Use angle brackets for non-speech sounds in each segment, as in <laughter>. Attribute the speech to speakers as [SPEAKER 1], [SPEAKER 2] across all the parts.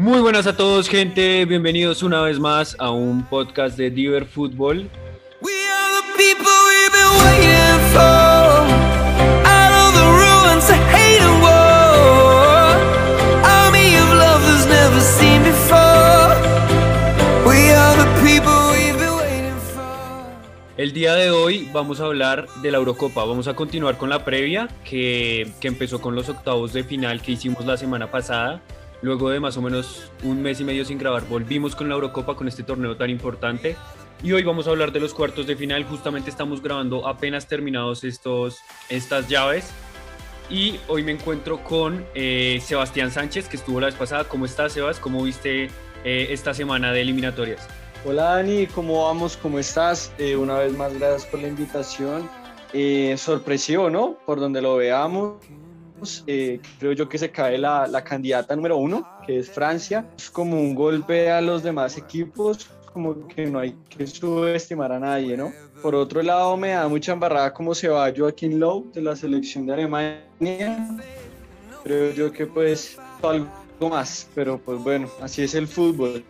[SPEAKER 1] Muy buenas a todos, gente. Bienvenidos una vez más a un podcast de Diver Fútbol. El día de hoy vamos a hablar de la Eurocopa. Vamos a continuar con la previa que, que empezó con los octavos de final que hicimos la semana pasada. Luego de más o menos un mes y medio sin grabar, volvimos con la Eurocopa, con este torneo tan importante. Y hoy vamos a hablar de los cuartos de final. Justamente estamos grabando apenas terminados estos, estas llaves. Y hoy me encuentro con eh, Sebastián Sánchez, que estuvo la vez pasada. ¿Cómo estás, Sebas? ¿Cómo viste eh, esta semana de eliminatorias?
[SPEAKER 2] Hola Dani, ¿cómo vamos? ¿Cómo estás? Eh, una vez más, gracias por la invitación. Eh, sorpresivo, ¿no? Por donde lo veamos. Eh, creo yo que se cae la, la candidata número uno, que es Francia. Es como un golpe a los demás equipos, como que no hay que subestimar a nadie, ¿no? Por otro lado, me da mucha embarrada cómo se va Joaquín Lowe de la selección de Alemania. Creo yo que pues algo más, pero pues bueno, así es el fútbol.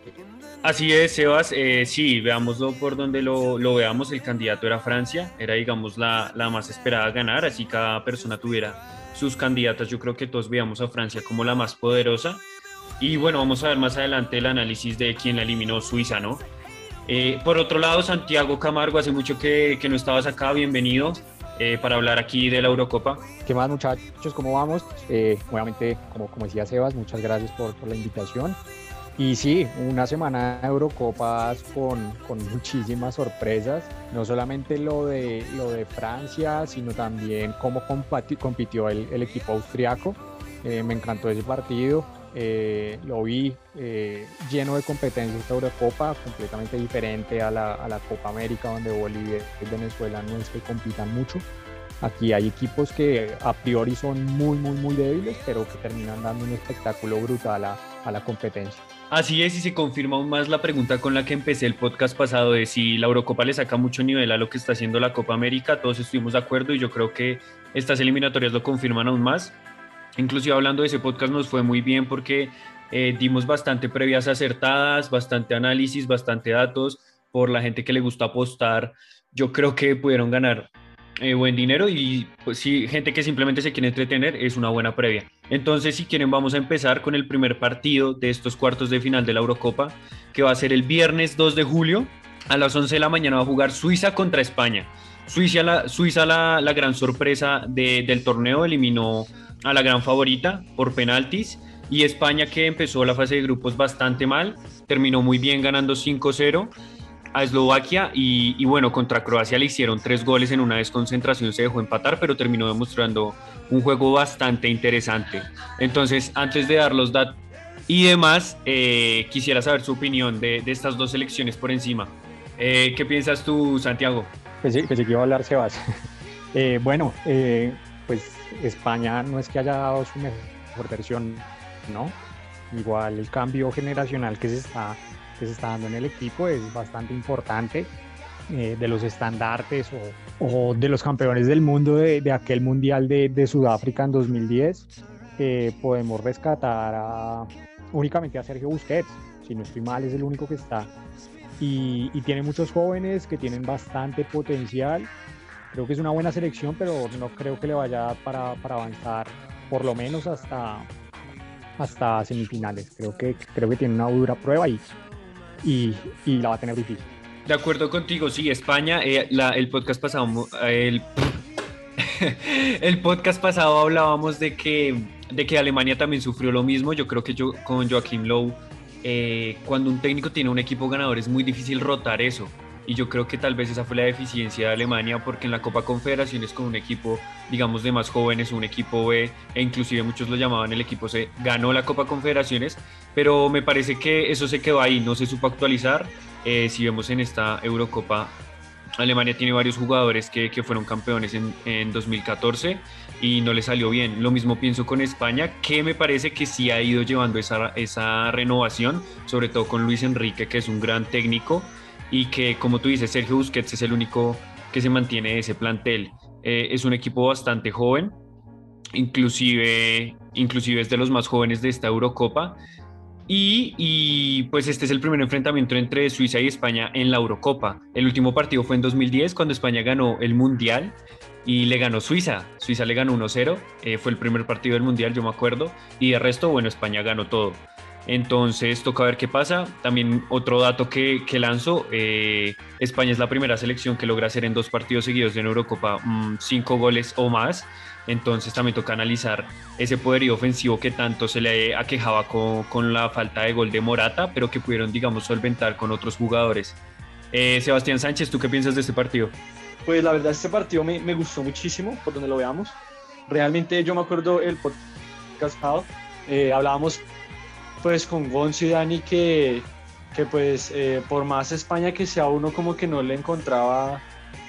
[SPEAKER 1] Así es, Sebas. Eh, sí, veámoslo por donde lo, lo, veamos. El candidato era Francia, era, digamos, la, la, más esperada a ganar. Así cada persona tuviera sus candidatas. Yo creo que todos veamos a Francia como la más poderosa. Y bueno, vamos a ver más adelante el análisis de quién la eliminó Suiza, ¿no? Eh, por otro lado, Santiago Camargo, hace mucho que, que no estabas acá. Bienvenido. Eh, para hablar aquí de la Eurocopa.
[SPEAKER 3] ¿Qué más muchachos? ¿Cómo vamos? Eh, obviamente, como, como decía Sebas, muchas gracias por, por la invitación. Y sí, una semana de Eurocopas con, con, muchísimas sorpresas, no solamente lo de, lo de Francia, sino también cómo compitió el, equipo austriaco. Eh, me encantó ese partido, eh, lo vi eh, lleno de competencias esta Eurocopa, completamente diferente a la, a la, Copa América, donde Bolivia y Venezuela no es que compitan mucho. Aquí hay equipos que a priori son muy, muy, muy débiles, pero que terminan dando un espectáculo brutal a, a la competencia.
[SPEAKER 1] Así es, y se confirma aún más la pregunta con la que empecé el podcast pasado de si la Eurocopa le saca mucho nivel a lo que está haciendo la Copa América. Todos estuvimos de acuerdo y yo creo que estas eliminatorias lo confirman aún más. Inclusive hablando de ese podcast nos fue muy bien porque eh, dimos bastante previas acertadas, bastante análisis, bastante datos por la gente que le gusta apostar. Yo creo que pudieron ganar eh, buen dinero y pues sí, gente que simplemente se quiere entretener es una buena previa. Entonces, si quieren, vamos a empezar con el primer partido de estos cuartos de final de la Eurocopa, que va a ser el viernes 2 de julio. A las 11 de la mañana va a jugar Suiza contra España. Suiza, la, Suiza la, gran sorpresa de, del torneo, eliminó a la gran favorita por penaltis. Y España, que empezó la fase de grupos bastante mal, terminó muy bien ganando 5-0 a Eslovaquia y, bueno, contra Croacia le hicieron tres goles en una desconcentración, se dejó empatar, pero terminó demostrando un juego bastante interesante. Entonces, antes de dar los datos y demás, eh, quisiera saber su opinión de, estas dos selecciones por encima. Eh, ¿Qué piensas tú, Santiago?
[SPEAKER 3] Sí, pensé que iba a hablar Sebas. <laughs> eh, bueno, eh, pues España no es que haya dado su mejor versión, ¿no? Igual el cambio generacional que se está que se está dando en el equipo es bastante importante. Eh, de los estandartes o, o, de los campeones del mundo de, de aquel mundial de, de, Sudáfrica en 2010, eh, podemos rescatar a, únicamente a Sergio Busquets, si no estoy mal, es el único que está. Y, y, tiene muchos jóvenes que tienen bastante potencial. Creo que es una buena selección, pero no creo que le vaya para, para avanzar por lo menos hasta, hasta semifinales. Creo que, creo que tiene una dura prueba y, y, la va a tener difícil.
[SPEAKER 1] De acuerdo contigo, sí, España, eh, el podcast pasado, el, <laughs> el podcast pasado hablábamos de que, de que Alemania también sufrió lo mismo. Yo creo que yo, con Joaquín Lowe, eh, cuando un técnico tiene un equipo ganador es muy difícil rotar eso. Y yo creo que tal vez esa fue la deficiencia de Alemania, porque en la Copa Confederaciones con un equipo, digamos, de más jóvenes, un equipo B, e inclusive muchos lo llamaban el equipo C, ganó la Copa Confederaciones, pero me parece que eso se quedó ahí, no se supo actualizar. Eh, si vemos en esta Eurocopa, Alemania tiene varios jugadores que, que fueron campeones en, en, 2014 y no le salió bien. Lo mismo pienso con España, que me parece que sí ha ido llevando esa, esa renovación, sobre todo con Luis Enrique, que es un gran técnico y que, como tú dices, Sergio Busquets es el único que se mantiene de ese plantel. Eh, es un equipo bastante joven, inclusive, inclusive es de los más jóvenes de esta Eurocopa. Y, y, pues este es el primer enfrentamiento entre Suiza y España en la Eurocopa. El último partido fue en 2010 cuando España ganó el Mundial y le ganó Suiza. Suiza le ganó 1-0, eh, fue el primer partido del Mundial, yo me acuerdo, y de resto, bueno, España ganó todo. Entonces toca ver qué pasa. También otro dato que, que lanzo, eh, España es la primera selección que logra hacer en dos partidos seguidos en Eurocopa mmm, cinco goles o más. Entonces también toca analizar ese poderío ofensivo que tanto se le aquejaba con, la falta de gol de Morata, pero que pudieron, digamos, solventar con otros jugadores. Eh, Sebastián Sánchez, ¿tú qué piensas de este partido?
[SPEAKER 2] Pues la verdad, este partido me, gustó muchísimo, por donde lo veamos. Realmente yo me acuerdo el podcast eh, hablábamos pues con Gonzo y Dani que, que pues eh, por más España que sea uno como que no le encontraba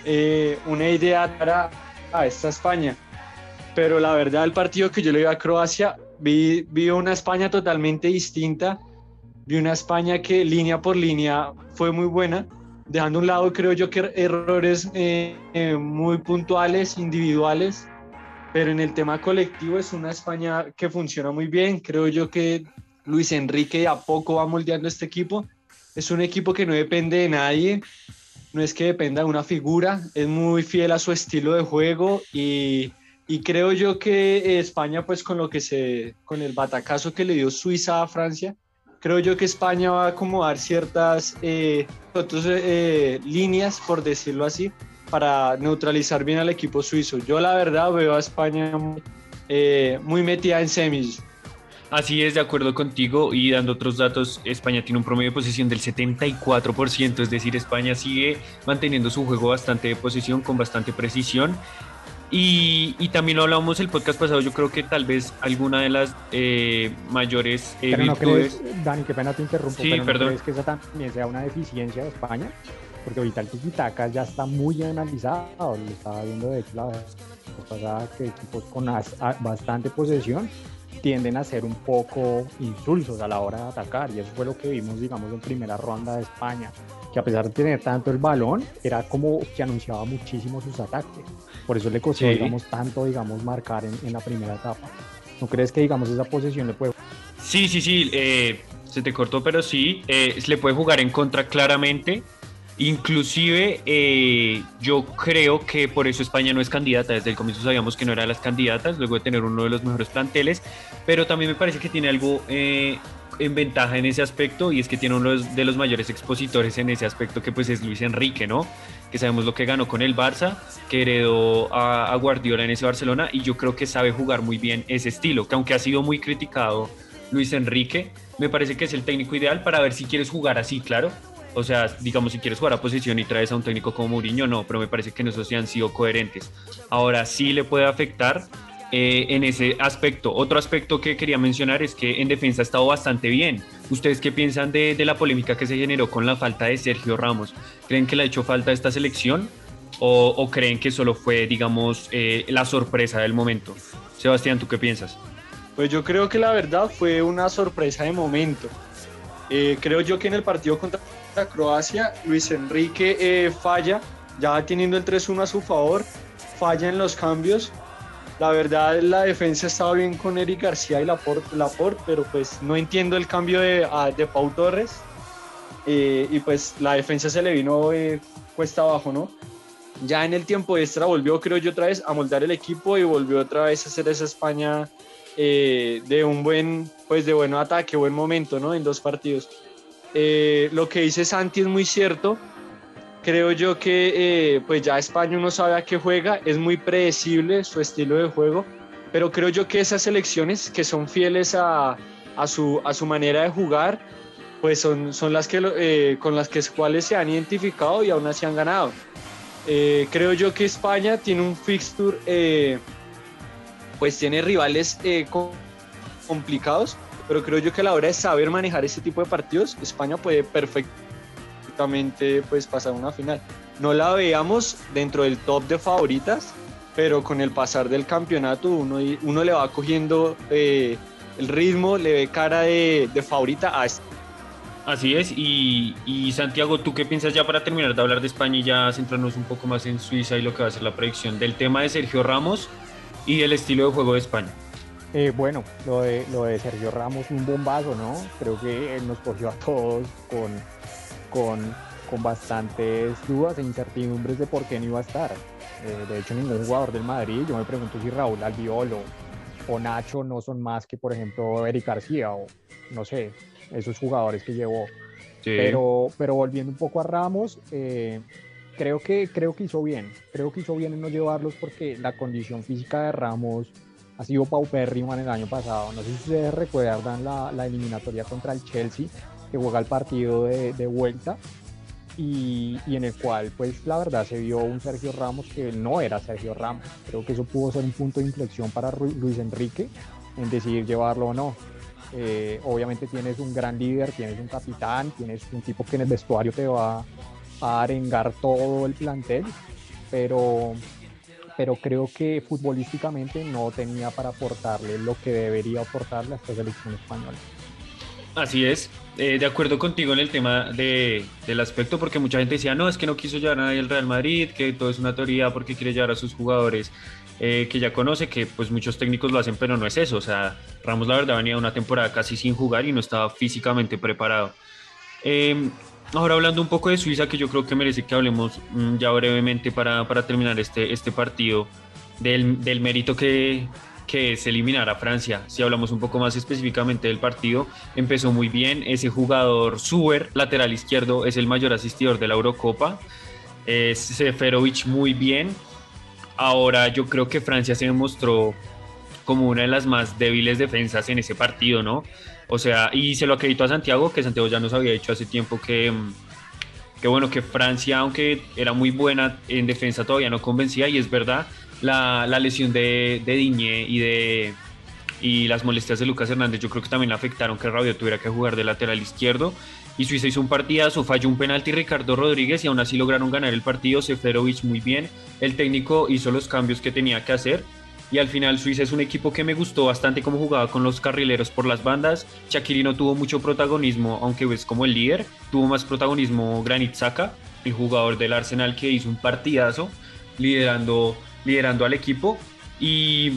[SPEAKER 2] eh, una idea para a esta España. Pero la verdad el partido que yo le vi a Croacia, vi, vi una España totalmente distinta, vi una España que línea por línea fue muy buena, dejando a un lado creo yo que errores eh, eh, muy puntuales, individuales, pero en el tema colectivo es una España que funciona muy bien, creo yo que Luis Enrique a poco va moldeando este equipo, es un equipo que no depende de nadie, no es que dependa de una figura, es muy fiel a su estilo de juego y, y creo yo que España pues con lo que se, con el batacazo que le dio Suiza a Francia, creo yo que España va a acomodar ciertas eh, otras eh, líneas, por decirlo así, para neutralizar bien al equipo suizo. Yo la verdad veo a España eh, muy metida en semis.
[SPEAKER 1] Así es, de acuerdo contigo y dando otros datos, España tiene un promedio de posesión del 74%, es decir, España sigue manteniendo su juego bastante de posesión con bastante precisión. Y, y, también lo hablábamos el podcast pasado, yo creo que tal vez alguna de las eh, mayores eh,
[SPEAKER 3] pero no
[SPEAKER 1] virtudes...
[SPEAKER 3] crees, Dani, qué pena te interrumpo,
[SPEAKER 1] Sí,
[SPEAKER 3] pero
[SPEAKER 1] perdón.
[SPEAKER 3] ¿no crees que esa también sea una deficiencia de España? Porque ahorita el tiki-taka ya está muy analizado, lo estaba viendo de hecho la vez pasada que equipos con bastante posesión tienden a ser un poco insulsos a la hora de atacar y eso fue lo que vimos digamos en primera ronda de España que a pesar de tener tanto el balón era como que anunciaba muchísimo sus ataques por eso le costó
[SPEAKER 1] Sí.
[SPEAKER 3] digamos tanto digamos marcar en, en la primera etapa ¿no crees que digamos esa posesión le puede
[SPEAKER 1] Sí, sí, sí, eh, se te cortó, pero sí, eh, le puede jugar en contra claramente. Inclusive eh, yo creo que por eso España no es candidata. Desde el comienzo sabíamos que no era de las candidatas, luego de tener uno de los mejores planteles, pero también me parece que tiene algo eh, en ventaja en ese aspecto y es que tiene uno de los, mayores expositores en ese aspecto que pues es Luis Enrique, ¿no? Que sabemos lo que ganó con el Barça, que heredó a, a Guardiola en ese Barcelona y yo creo que sabe jugar muy bien ese estilo, que aunque ha sido muy criticado Luis Enrique, me parece que es el técnico ideal para ver si quieres jugar así, claro. O sea, digamos, si quieres jugar a posición y traes a un técnico como Mourinho, no, pero me parece que en eso sí han sido coherentes. Ahora sí le puede afectar eh, en ese aspecto. Otro aspecto que quería mencionar es que en defensa ha estado bastante bien. ¿Ustedes qué piensan de, de la polémica que se generó con la falta de Sergio Ramos? ¿Creen que le ha hecho falta a esta selección? ¿O, o creen que solo fue, digamos, eh, la sorpresa del momento? Sebastián, ¿tú qué piensas?
[SPEAKER 2] Pues yo creo que la verdad fue una sorpresa de momento. Eh, creo yo que en el partido contra Croacia, Luis Enrique eh, falla, ya teniendo el 3-1 a su favor, falla en los cambios. La verdad, la defensa estaba bien con Eric García y Laporte, Laporte pero pues no entiendo el cambio de, a- de Pau Torres. Eh, y pues la defensa se le vino eh, cuesta abajo, ¿no? Ya en el tiempo extra volvió, creo yo, otra vez a moldar el equipo y volvió otra vez a hacer esa España eh, de un buen, pues de buen ataque, buen momento, ¿no? En dos partidos. Eh, lo que dice Santi es muy cierto. Creo yo que eh, pues ya España uno sabe a qué juega, es muy predecible su estilo de juego, pero creo yo que esas selecciones que son fieles a, a su, a su manera de jugar, pues son, son las que, eh, con las que cuales se han identificado y aún así han ganado. Eh, creo yo que España tiene un fixture, eh, pues tiene rivales eh, co- complicados, pero creo yo que a la hora de saber manejar ese tipo de partidos, España puede perfectamente pues, pasar una final. No la veíamos dentro del top de favoritas, pero con el pasar del campeonato uno, uno le va cogiendo eh, el ritmo, le ve cara de, de favorita a esta.
[SPEAKER 1] Así es, y Santiago, ¿tú qué piensas ya para terminar de hablar de España y ya centrarnos un poco más en Suiza y lo que va a ser la predicción del tema de Sergio Ramos y el estilo de juego de España?
[SPEAKER 3] Eh, bueno, lo de, lo de Sergio Ramos, un bombazo, ¿no? Creo que él nos cogió a todos con, con, con bastantes dudas e incertidumbres de por qué no iba a estar. Eh, de hecho, ningún jugador del Madrid, yo me pregunto si Raúl Albiol o, o Nacho no son más que, por ejemplo, Eric García o no sé, esos jugadores que llevó. Pero, pero volviendo un poco a Ramos, eh, creo, que, creo que hizo bien. Creo que hizo bien en no llevarlos porque la condición física de Ramos ha sido paupérrima en el año pasado. No sé si ustedes recuerdan la, eliminatoria contra el Chelsea, que juega el partido de, vuelta y, y, en el cual, pues la verdad, se vio un Sergio Ramos que no era Sergio Ramos. Creo que eso pudo ser un punto de inflexión para Luis Enrique en decidir llevarlo o no. Eh, obviamente tienes un gran líder, tienes un capitán, tienes un tipo que en el vestuario te va a arengar todo el plantel, pero, pero creo que futbolísticamente no tenía para aportarle lo que debería aportarle a esta selección española.
[SPEAKER 1] Así es, eh, de acuerdo contigo en el tema de, del aspecto, porque mucha gente decía, no, es que no quiso llevar a nadie al Real Madrid, que todo es una teoría porque quiere llevar a sus jugadores eh, que ya conoce, que pues muchos técnicos lo hacen, pero no es eso. O sea, Ramos la verdad venía una temporada casi sin jugar y no estaba físicamente preparado. Em, ahora hablando un poco de Suiza, que yo creo que merece que hablemos mm, ya brevemente para, para, terminar este, este partido, del, del mérito que, que es eliminar a Francia. Si hablamos un poco más específicamente del partido, empezó muy bien. Ese jugador Suber, lateral izquierdo, es el mayor asistidor de la Eurocopa. Es Seferovic muy bien Ahora yo creo que Francia se demostró como una de las más débiles defensas en ese partido, ¿no? O sea, y se lo acredito a Santiago, que Santiago ya nos había dicho hace tiempo que, que bueno, que Francia, aunque era muy buena en defensa, todavía no convencía, y es verdad, la, la lesión de, de Diñé y de y las molestias de Lucas Hernández yo creo que también afectaron que Rabiot tuviera que jugar de lateral izquierdo y Suiza hizo un partidazo, falló un penalti Ricardo Rodríguez y aún así lograron ganar el partido, Seferovic muy bien, el técnico hizo los cambios que tenía que hacer y al final Suiza es un equipo que me gustó bastante cómo jugaba con los carrileros por las bandas, Shakiri no tuvo mucho protagonismo, aunque es como el líder, tuvo más protagonismo Granit Xhaka, el jugador del Arsenal que hizo un partidazo liderando, liderando al equipo. Y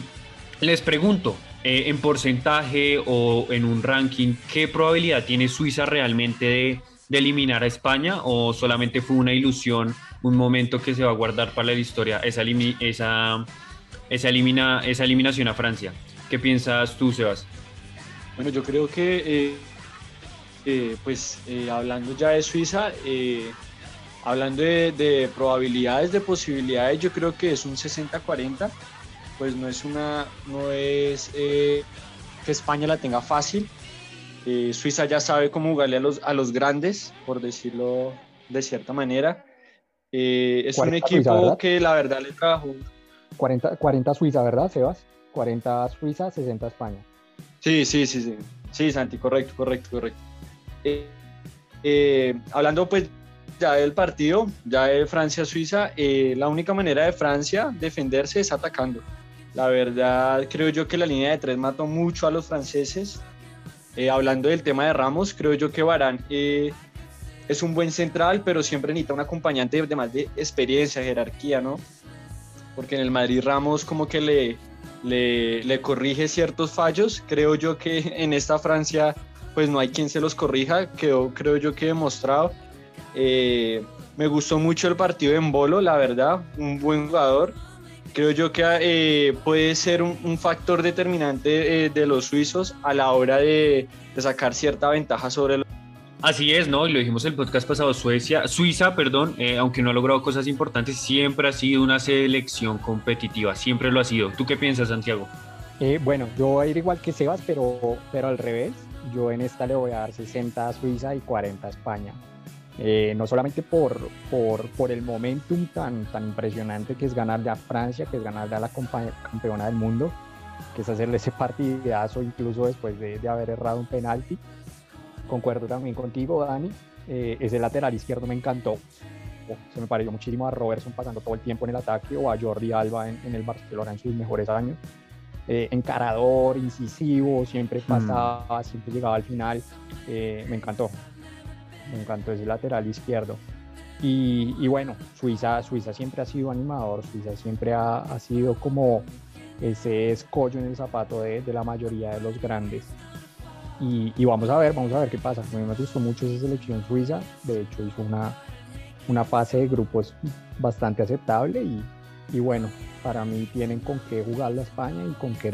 [SPEAKER 1] les pregunto, eh, en porcentaje o en un ranking, ¿qué probabilidad tiene Suiza realmente de, de, eliminar a España o solamente fue una ilusión, un momento que se va a guardar para la historia, esa, esa, esa, elimina, esa eliminación a Francia? ¿Qué piensas tú, Sebas?
[SPEAKER 2] Bueno, yo creo que, eh, eh, pues hablando ya de Suiza, hablando de, de probabilidades, de posibilidades, yo creo que es un 60-40 pues no es una, no es eh, que España la tenga fácil. Eh, Suiza ya sabe cómo jugarle a los, a los grandes, por decirlo de cierta manera. Eh, es un equipo Suiza, que la verdad le trajo.
[SPEAKER 3] 40, 40 Suiza, ¿verdad, Sebas? 40 Suiza, 60 España.
[SPEAKER 2] Sí, sí, sí, sí. Sí, Santi, correcto, correcto, correcto. hablando pues ya del partido, ya de Francia-Suiza, la única manera de Francia defenderse es atacando. La verdad, creo yo que la línea de tres mató mucho a los franceses. Eh, hablando del tema de Ramos, creo yo que Barán eh, es un buen central, pero siempre necesita un acompañante de más de experiencia, jerarquía, ¿no? Porque en el Madrid Ramos como que le, le, le, corrige ciertos fallos. Creo yo que <laughs> en esta Francia pues no hay quien se los corrija, quedó creo yo que demostrado. Eh, me gustó mucho el partido en Bolo, la verdad, un buen jugador creo yo que eh, puede ser un, un factor determinante eh, de los suizos a la hora de, de sacar cierta ventaja sobre los
[SPEAKER 1] Así es, ¿no? Y lo dijimos en el podcast pasado, Suecia, Suiza, perdón, eh, aunque no ha logrado cosas importantes, siempre ha sido una selección competitiva, siempre lo ha sido. ¿Tú qué piensas, Santiago?
[SPEAKER 3] Eh, bueno, yo voy a ir igual que Sebas, pero, pero al revés. Yo en esta le voy a dar 60 a Suiza y 40 a España. Eh, no solamente por, por, por, el momentum tan, tan impresionante que es ganarle a Francia, que es ganarle a la campeona del mundo, que es hacerle ese partidazo incluso después de, de haber errado un penalti. Concuerdo también contigo, Dani. Eh, ese lateral izquierdo me encantó. se me pareció muchísimo a Robertson pasando todo el tiempo en el ataque o a Jordi Alba en, en el Barcelona en sus mejores años. Eh, encarador, incisivo, siempre pasaba, mm. siempre llegaba al final. Eh, me encantó me encantó ese lateral izquierdo. Y, y, bueno, Suiza, Suiza siempre ha sido animador, Suiza siempre ha, ha, sido como ese escollo en el zapato de, de la mayoría de los grandes. Y, y, vamos a ver, vamos a ver qué pasa. A mí me gustó mucho esa selección suiza, de hecho hizo una, una fase de grupos bastante aceptable y, y bueno, para mí tienen con qué jugar la España y con qué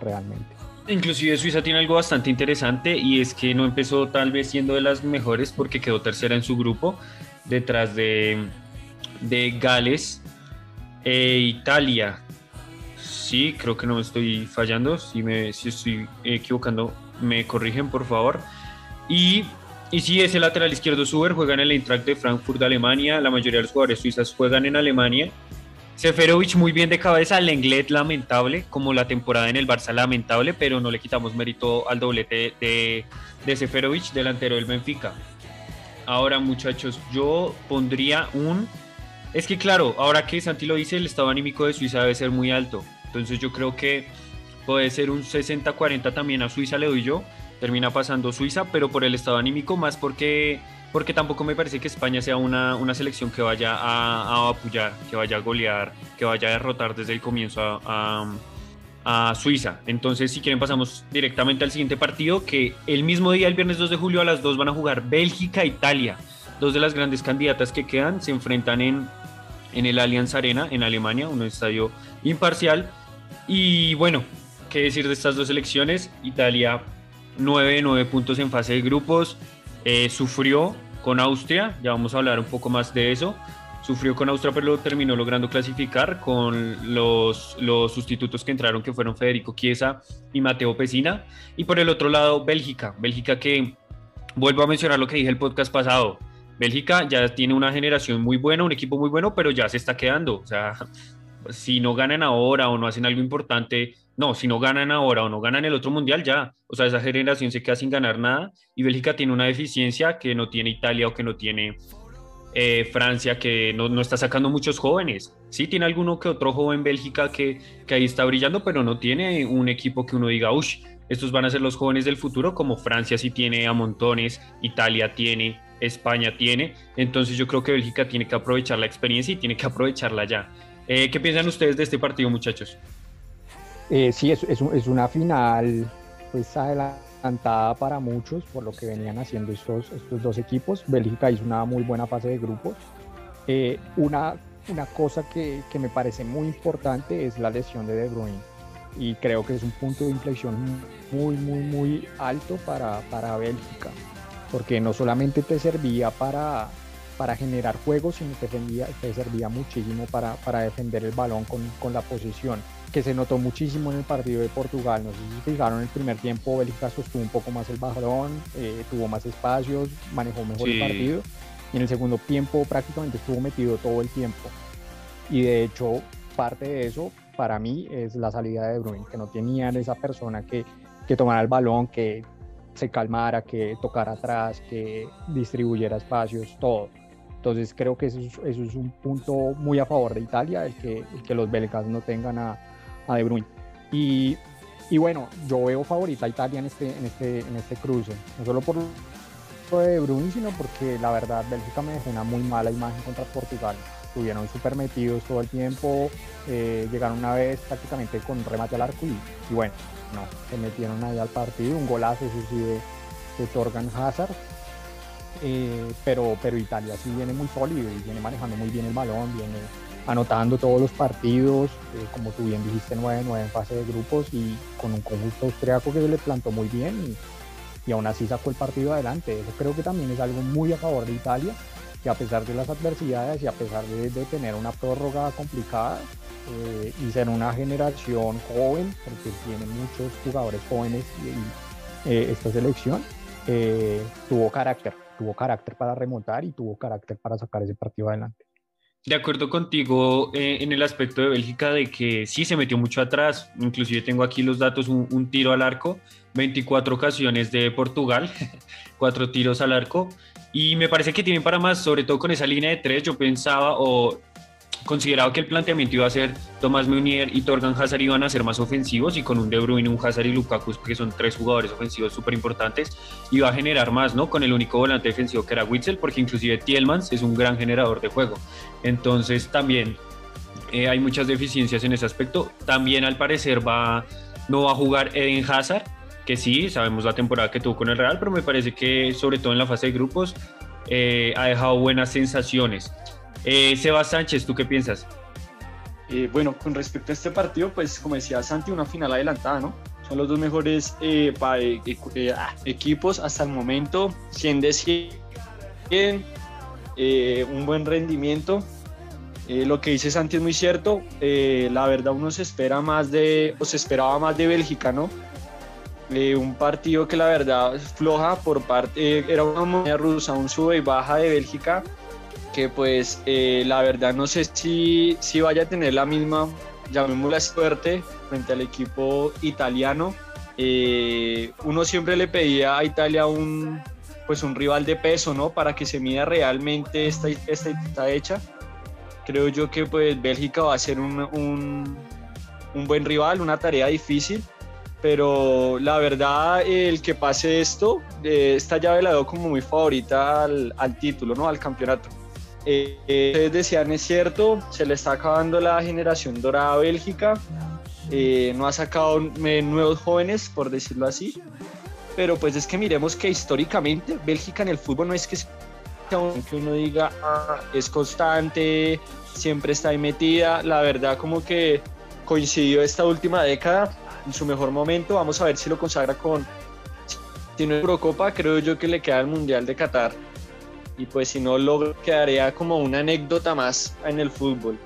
[SPEAKER 3] realmente.
[SPEAKER 1] Inclusive Suiza tiene algo bastante interesante y es que no empezó tal vez siendo de las mejores porque quedó tercera en su grupo detrás de, de Gales e Italia. Sí, creo que no me estoy fallando. Si, me, si estoy equivocando, me corrigen por favor. Y, y sí, ese lateral izquierdo Suber juega en el Eintracht de Frankfurt Alemania. La mayoría de los jugadores suizas juegan en Alemania. Seferovic muy bien de cabeza, Lenglet lamentable, como la temporada en el Barça lamentable, pero no le quitamos mérito al doblete de, de Seferovic, delantero del Benfica. Ahora muchachos, yo pondría un... Es que claro, ahora que Santi lo dice, el estado anímico de Suiza debe ser muy alto. Entonces yo creo que puede ser un 60-40 también a Suiza le doy yo. Termina pasando Suiza, pero por el estado anímico, más porque porque tampoco me parece que España sea una, una selección que vaya a, a, apoyar, que vaya a golear, que vaya a derrotar desde el comienzo a, a, Suiza. Entonces, si quieren, pasamos directamente al siguiente partido, que el mismo día, el viernes 2 de julio, a las 2 van a jugar Bélgica e Italia. Dos de las grandes candidatas que quedan se enfrentan en, en el Allianz Arena, en Alemania, un estadio imparcial. Y bueno, ¿qué decir de estas dos selecciones? Italia 9, 9 puntos en fase de grupos. Eh, sufrió con Austria, ya vamos a hablar un poco más de eso. Sufrió con Austria, pero lo terminó logrando clasificar con los, los sustitutos que entraron, que fueron Federico Chiesa y Mateo Pesina. Y por el otro lado, Bélgica. Bélgica que, vuelvo a mencionar lo que dije el podcast pasado, Bélgica ya tiene una generación muy buena, un equipo muy bueno, pero ya se está quedando. O sea, si no ganan ahora o no hacen algo importante, no, si no ganan ahora o no ganan el otro mundial, ya. O sea, esa generación se queda sin ganar nada y Bélgica tiene una deficiencia que no tiene Italia o que no tiene eh, Francia, que no, no, está sacando muchos jóvenes. Sí, tiene alguno que otro joven Bélgica que, que ahí está brillando, pero no tiene un equipo que uno diga, uff, estos van a ser los jóvenes del futuro, como Francia sí tiene a montones, Italia tiene, España tiene. Entonces yo creo que Bélgica tiene que aprovechar la experiencia y tiene que aprovecharla ya. Eh, ¿Qué piensan ustedes de este partido, muchachos?
[SPEAKER 3] Eh, sí, es, una final pues adelantada para muchos por lo que venían haciendo estos, dos equipos. Bélgica hizo una muy buena fase de grupos. Eh, una, cosa que, me parece muy importante es la lesión de De Bruyne y creo que es un punto de inflexión muy, muy, muy alto para Bélgica porque no solamente te servía para, para generar juego, sino que servía, te servía muchísimo para, para defender el balón con, con la posición que se notó muchísimo en el partido de Portugal. No sé si fijaron, en el primer tiempo Bélgica sostuvo un poco más el balón, eh, tuvo más espacios, manejó mejor sí. el partido. Y en el segundo tiempo prácticamente estuvo metido todo el tiempo. Y de hecho, parte de eso para mí es la salida de Bruin, que no tenían esa persona que, que tomara el balón, que se calmara, que tocara atrás, que distribuyera espacios, todo. Entonces creo que eso es, un punto muy a favor de Italia, el que, los belgas no tengan a, De Bruyne. Y, bueno, yo veo favorita a Italia en este, este, en este cruce, no solo por lo de De Bruyne, sino porque la verdad Bélgica me dejó una muy mala imagen contra Portugal. Estuvieron súper metidos todo el tiempo, eh, llegaron una vez prácticamente con remate al arco y, y, bueno, no, se metieron ahí al partido, un golazo eso sí de, de Torgan Hazard. Eh, pero, pero Italia sí viene muy sólido y viene manejando muy bien el balón, viene anotando todos los partidos, eh, como tú bien dijiste, 9-9 en fase de grupos y con un conjunto austriaco que se le plantó muy bien y, aún así sacó el partido adelante. Eso creo que también es algo muy a favor de Italia, que a pesar de las adversidades y a pesar de, tener una prórroga complicada eh, y ser una generación joven, porque tiene muchos jugadores jóvenes y, esta selección, tuvo carácter, tuvo carácter para remontar y tuvo carácter para sacar ese partido adelante.
[SPEAKER 1] De acuerdo contigo eh, en el aspecto de Bélgica de que sí se metió mucho atrás, inclusive tengo aquí los datos, un, un tiro al arco, 24 ocasiones de Portugal, <laughs> cuatro tiros al arco, y me parece que tienen para más, sobre todo con esa línea de tres, yo pensaba o consideraba que el planteamiento iba a ser Tomás Meunier y Torgan Hazard iban a ser más ofensivos y con un De Bruyne, un Hazard y Lukaku, que son tres jugadores ofensivos súper importantes, iba a generar más, ¿no? Con el único volante defensivo que era Witzel, porque inclusive Tielmans es un gran generador de juego. Entonces también Eh, hay muchas deficiencias en ese aspecto. También al parecer va, no va a jugar Eden Hazard, que sí, sabemos la temporada que tuvo con el Real, pero me parece que sobre todo en la fase de grupos eh, ha dejado buenas sensaciones. Eh, Sebas Sánchez, ¿tú qué piensas?
[SPEAKER 2] Eh, bueno, con respecto a este partido, pues como decía Santi, una final adelantada, ¿no? Son los dos mejores eh, eh, ah, equipos hasta el momento, 100 de 100, eh, un buen rendimiento. Lo que dice Santi es muy cierto, la verdad uno se espera más de, o se esperaba más de Bélgica, ¿no? Un partido que la verdad floja por parte, era una moneda rusa, un sube y baja de Bélgica, que pues eh, la verdad no sé si, si vaya a tener la misma, llamémosla suerte, frente al equipo italiano. Eh, uno siempre le pedía a Italia un, pues un rival de peso, ¿no? Para que se mida realmente esta, esta está hecha. Creo yo que pues Bélgica va a ser un, un, buen rival, una tarea difícil pero la verdad el que pase esto, eh, esta llave la veo como muy favorita al título, ¿no? al campeonato. Eh, eh, ustedes decían, es cierto, se le está acabando la generación dorada Bélgica, eh, no ha sacado eh, nuevos jóvenes, por decirlo así, pero pues es que miremos que históricamente Bélgica en el fútbol no es que sea que uno diga "Ah, es constante, siempre está ahí metida, la verdad como que coincidió esta última década en su mejor momento. Vamos a ver si lo consagra con. Si no Eurocopa, creo yo que le queda el Mundial de Qatar. Y pues si no, lo quedaría como una anécdota más en el fútbol.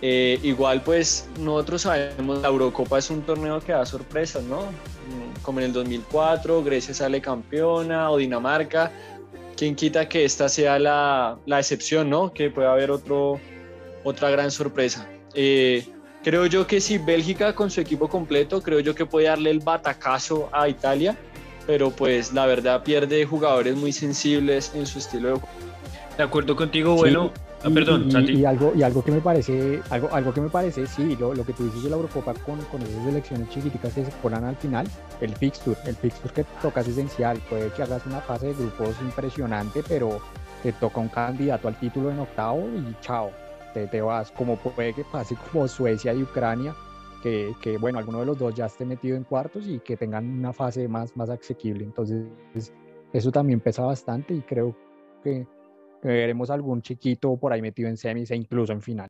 [SPEAKER 2] Eh, igual, pues nosotros sabemos la Eurocopa es un torneo que da sorpresas, ¿no? Mm, Como en el 2004, Grecia sale campeona o Dinamarca. ¿Quién quita que esta sea la, la excepción, ¿no? Que pueda haber otro, otra gran sorpresa. Eh, Creo yo que si Bélgica con su equipo completo, creo yo que puede darle el batacazo a Italia, pero pues la verdad pierde jugadores muy sensibles en su estilo de juego.
[SPEAKER 1] De acuerdo contigo,
[SPEAKER 3] Sí,
[SPEAKER 1] bueno, ah,
[SPEAKER 3] y-
[SPEAKER 1] perdón,
[SPEAKER 3] y,
[SPEAKER 1] Santi.
[SPEAKER 3] y algo, y algo que me parece, algo, algo que me parece, sí, lo, lo que tú dices de la Eurocopa con, con esas elecciones chiquiticas que se ponen al final, el fixture, el fixture que toca es esencial, puede que hagas una fase de grupos impresionante, pero te toca un candidato al título en octavo y chao, te, te vas, como puede que pase como Suecia y Ucrania, que, que, bueno, alguno de los dos ya esté metido en cuartos y que tengan una fase más, más asequible, entonces eso también pesa bastante y creo que que veremos algún chiquito por ahí metido en semis e incluso en final.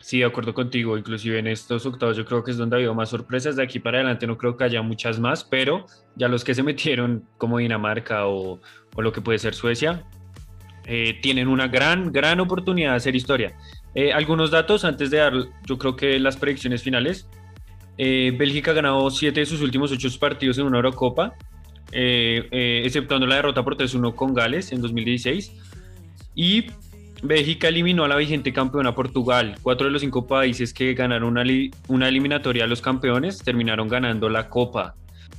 [SPEAKER 1] Sí, de acuerdo contigo. Inclusive en estos octavos yo creo que es donde ha habido más sorpresas. De aquí para adelante no creo que haya muchas más, pero ya los que se metieron como Dinamarca o, o lo que puede ser Suecia, eh, tienen una gran, gran oportunidad de hacer historia. Eh, algunos datos antes de dar, yo creo que las predicciones finales. Eh, Bélgica ha ganado siete de sus últimos ocho partidos en una Eurocopa, eh, eh, exceptuando la derrota por 3-1 con Gales en 2016. Y Bélgica eliminó a la vigente campeona Portugal. Cuatro de los cinco países que ganaron una, una eliminatoria a los campeones terminaron ganando la Copa.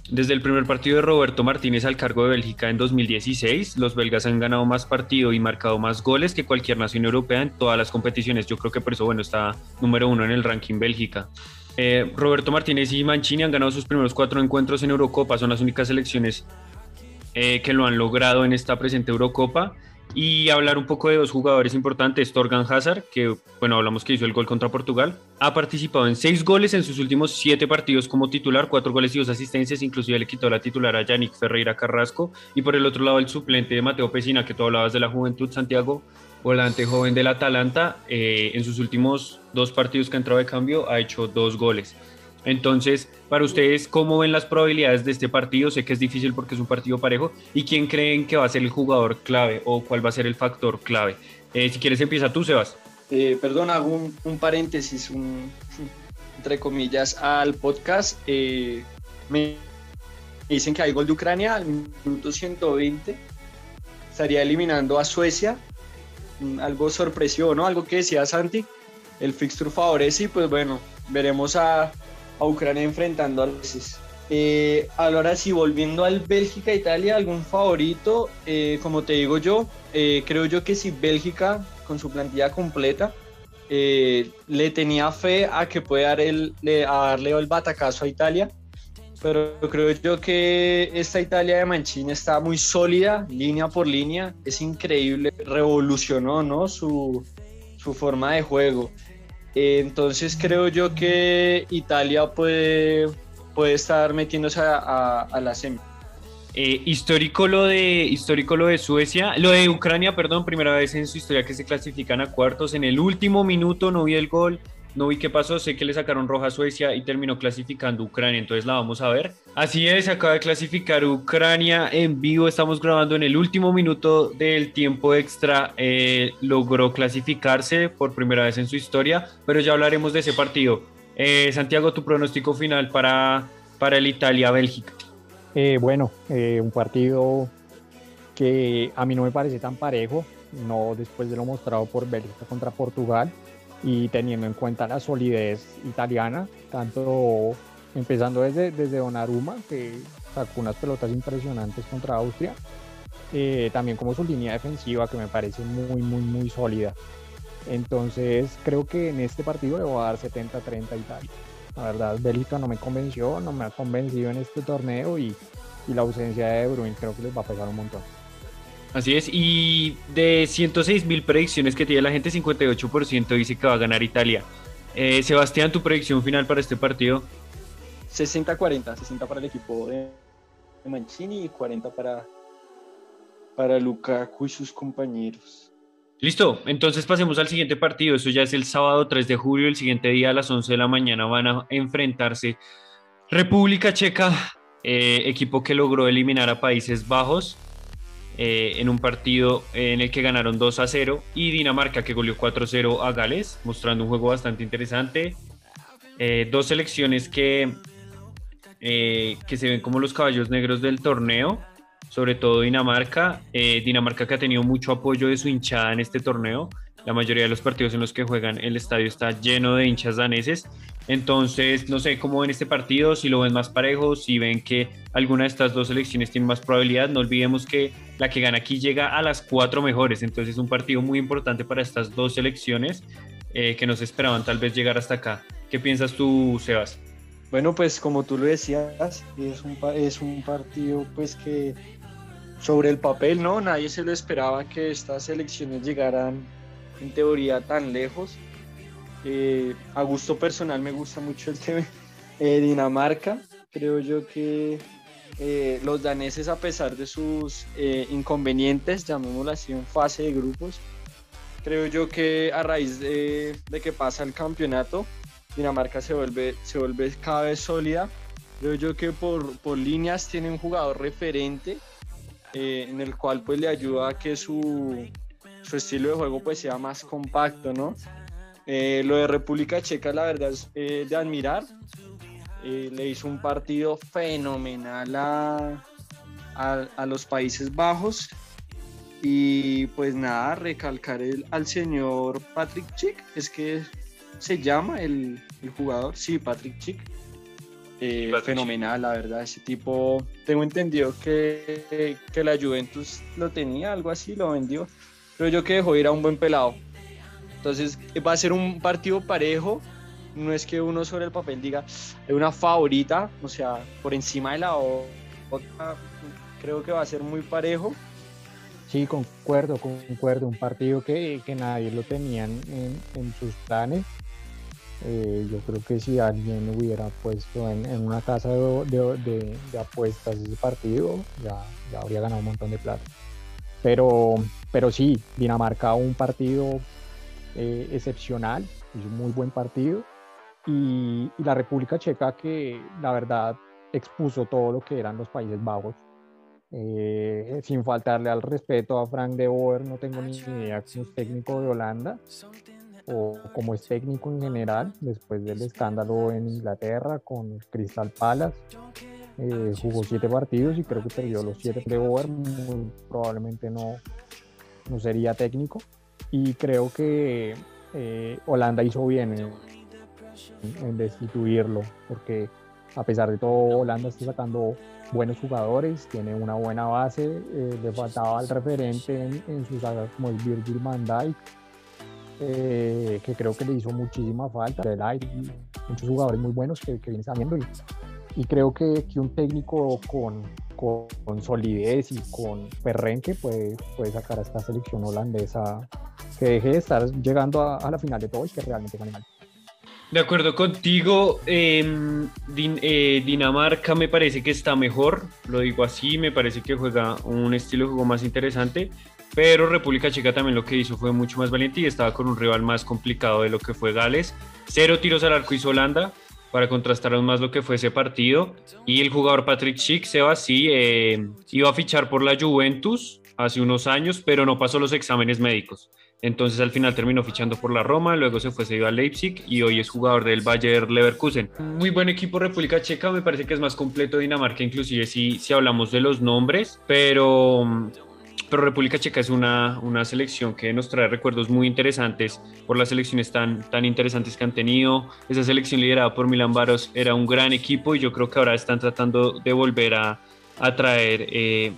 [SPEAKER 1] Desde el primer partido de Roberto Martínez al cargo de Bélgica en 2016, los belgas han ganado más partido y marcado más goles que cualquier nación europea en todas las competiciones. Yo creo que por eso, bueno, está número uno en el ranking Bélgica. Eh, Roberto Martínez y Mancini han ganado sus primeros cuatro encuentros en Eurocopa. Son las únicas selecciones eh, que lo han logrado en esta presente Eurocopa. Y hablar un poco de dos jugadores importantes, Torgan Hazard, que bueno, hablamos que hizo el gol contra Portugal, ha participado en seis goles en sus últimos siete partidos como titular, cuatro goles y dos asistencias, inclusive le quitó la titular a Yannick Ferreira Carrasco, y por el otro lado el suplente de Mateo Pesina, que tú hablabas de la juventud, Santiago, volante joven del Atalanta, eh, en sus últimos dos partidos que ha entrado de cambio ha hecho dos goles. Entonces, para ustedes, ¿cómo ven las probabilidades de este partido? Sé que es difícil porque es un partido parejo. ¿Y quién creen que va a ser el jugador clave o cuál va a ser el factor clave? Eh, si quieres, empieza tú, Sebas.
[SPEAKER 2] Eh, perdón, hago un, paréntesis, entre comillas, al podcast. Me dicen que hay gol de Ucrania al minuto 120. Estaría eliminando a Suecia. Mm, Algo sorpresivo, ¿no? Algo que decía Santi. El fixture favorece y pues bueno, veremos a, a Ucrania enfrentando a veces. Eh, ahora sí, volviendo al Bélgica-Italia, algún favorito, Eh, como te digo yo, eh, creo yo que si Bélgica con su plantilla completa eh, le tenía fe a que puede dar el, a darle el batacazo a Italia, pero creo yo que esta Italia de Mancini está muy sólida, línea por línea, es increíble, revolucionó ¿no? su, su forma de juego. Eh, entonces creo yo que Italia puede, puede estar metiéndose a, a, a la semi.
[SPEAKER 1] Eh, histórico lo de histórico lo de Suecia, lo de Ucrania, perdón, primera vez en su historia que se clasifican a cuartos. En el último minuto no vi el gol, no vi qué pasó, sé que le sacaron roja a Suecia y terminó clasificando Ucrania, entonces la vamos a ver. Así es, acaba de clasificar Ucrania en vivo, estamos grabando en el último minuto del tiempo extra, eh, logró clasificarse por primera vez en su historia, pero ya hablaremos de ese partido. Eh, Santiago, tu pronóstico final para, para el Italia-Bélgica.
[SPEAKER 3] Eh, bueno, un partido que a mí no me parece tan parejo, no después de lo mostrado por Bélgica contra Portugal y teniendo en cuenta la solidez italiana, tanto empezando desde, desde Donnarumma, que sacó unas pelotas impresionantes contra Austria, eh, también como su línea defensiva que me parece muy, muy, muy sólida. Entonces creo que en este partido le voy a dar 70-30 a Italia. La verdad, Bélgica no me convenció, no me ha convencido en este torneo y, y la ausencia de De Bruyne creo que les va a pegar un montón.
[SPEAKER 1] Así es, y de 106 mil predicciones que tiene la gente, 58% dice que va a ganar Italia. Eh, Sebastián, tu predicción final para este partido.
[SPEAKER 2] 60-40, 60 para el equipo de Mancini y 40 para, para Lukaku y sus compañeros.
[SPEAKER 1] Listo, entonces pasemos al siguiente partido. Eso ya es el sábado 3 de julio. El siguiente día a las 11 de la mañana van a enfrentarse República Checa, eh, equipo que logró eliminar a Países Bajos eh, en un partido en el que ganaron 2 a 0, y Dinamarca que goleó 4 a 0 a Gales, mostrando un juego bastante interesante. Eh, dos selecciones que, eh, que se ven como los caballos negros del torneo, sobre todo Dinamarca. Eh, Dinamarca que ha tenido mucho apoyo de su hinchada en este torneo. La mayoría de los partidos en los que juegan el estadio está lleno de hinchas daneses. Entonces, no sé cómo ven este partido, si lo ven más parejo, si ven que alguna de estas dos selecciones tiene más probabilidad. No olvidemos que la que gana aquí llega a las cuatro mejores. Entonces, es un partido muy importante para estas dos selecciones eh, que nos esperaban tal vez llegar hasta acá. ¿Qué piensas tú, Sebas?
[SPEAKER 2] Bueno, pues como tú lo decías, es un, es un partido pues que sobre el papel, ¿no? Nadie se lo esperaba que estas elecciones llegaran en teoría tan lejos. Eh, a gusto personal me gusta mucho el tema eh, Dinamarca. Creo yo que eh, los daneses, a pesar de sus inconvenientes, llamémoslo así, en fase de grupos, creo yo que a raíz de, de que pasa el campeonato, Dinamarca se vuelve, se vuelve cada vez sólida. Creo yo que por, por líneas tiene un jugador referente en el cual pues le ayuda a que su, su estilo de juego pues sea más compacto, ¿no? Eh, lo de República Checa la verdad es eh, de admirar. Eh, le hizo un partido fenomenal a, a, a los Países Bajos. Y pues nada, recalcar el, al señor Patrick Chick, es que se llama el, el jugador, sí, Patrick Chick. Eh, fenomenal, la verdad, ese tipo, tengo entendido que, que la Juventus lo tenía, algo así, lo vendió, pero yo que dejó ir a un buen pelado. Entonces va a ser un partido parejo, no es que uno sobre el papel diga, una favorita, o sea, por encima de la otra, creo que va a ser muy parejo.
[SPEAKER 3] Sí, concuerdo, concuerdo. Un partido que, que nadie lo tenían en, en sus planes. Eh, yo creo que si alguien hubiera puesto en, en una casa de, de- de- de apuestas ese partido, ya, ya habría ganado un montón de plata. Pero, pero sí, Dinamarca un partido eh, excepcional, hizo un muy buen partido. Y, y la República Checa que la verdad expuso todo lo que eran los Países Bajos. Eh, sin faltarle al respeto a Frank de Boer, no tengo ni idea cómo es técnico de Holanda o como es técnico en general, después del escándalo en Inglaterra con Crystal Palace. Eh, jugó siete partidos y creo que perdió los siete de Boer, muy probablemente no, no sería técnico. Y creo que eh, Holanda hizo bien en, destituirlo, porque a pesar de todo Holanda está sacando buenos jugadores, tiene una buena base, eh, le faltaba al referente en, en su saga como el Virgil van eh, que creo que le hizo muchísima falta, de Light, muchos jugadores muy buenos que, que vienen saliendo y, y creo que, que un técnico con, con, con solidez y con perrenque puede, puede sacar a esta selección holandesa que deje de estar llegando a, a la final de todo y que realmente gane.
[SPEAKER 1] De acuerdo contigo, em, Din- eh, Dinamarca me parece que está mejor, lo digo así, me parece que juega un estilo de juego más interesante, pero República Checa también lo que hizo fue mucho más valiente y estaba con un rival más complicado de lo que fue Gales. Cero tiros al arco hizo Holanda para contrastar aún más lo que fue ese partido. Y el jugador Patrick Schick, Seba, sí, eh, iba a fichar por la Juventus hace unos años, pero no pasó los exámenes médicos. Entonces al final terminó fichando por la Roma, luego se fue cedido a Leipzig y hoy es jugador del Bayer Leverkusen. Muy buen equipo República Checa, me parece que es más completo Dinamarca, inclusive si, si hablamos de los nombres, pero, pero República Checa es una, una selección que nos trae recuerdos muy interesantes por las selecciones tan, tan interesantes que han tenido. Esa selección liderada por Milan Baros era un gran equipo y yo creo que ahora están tratando de volver a, a traer... eh,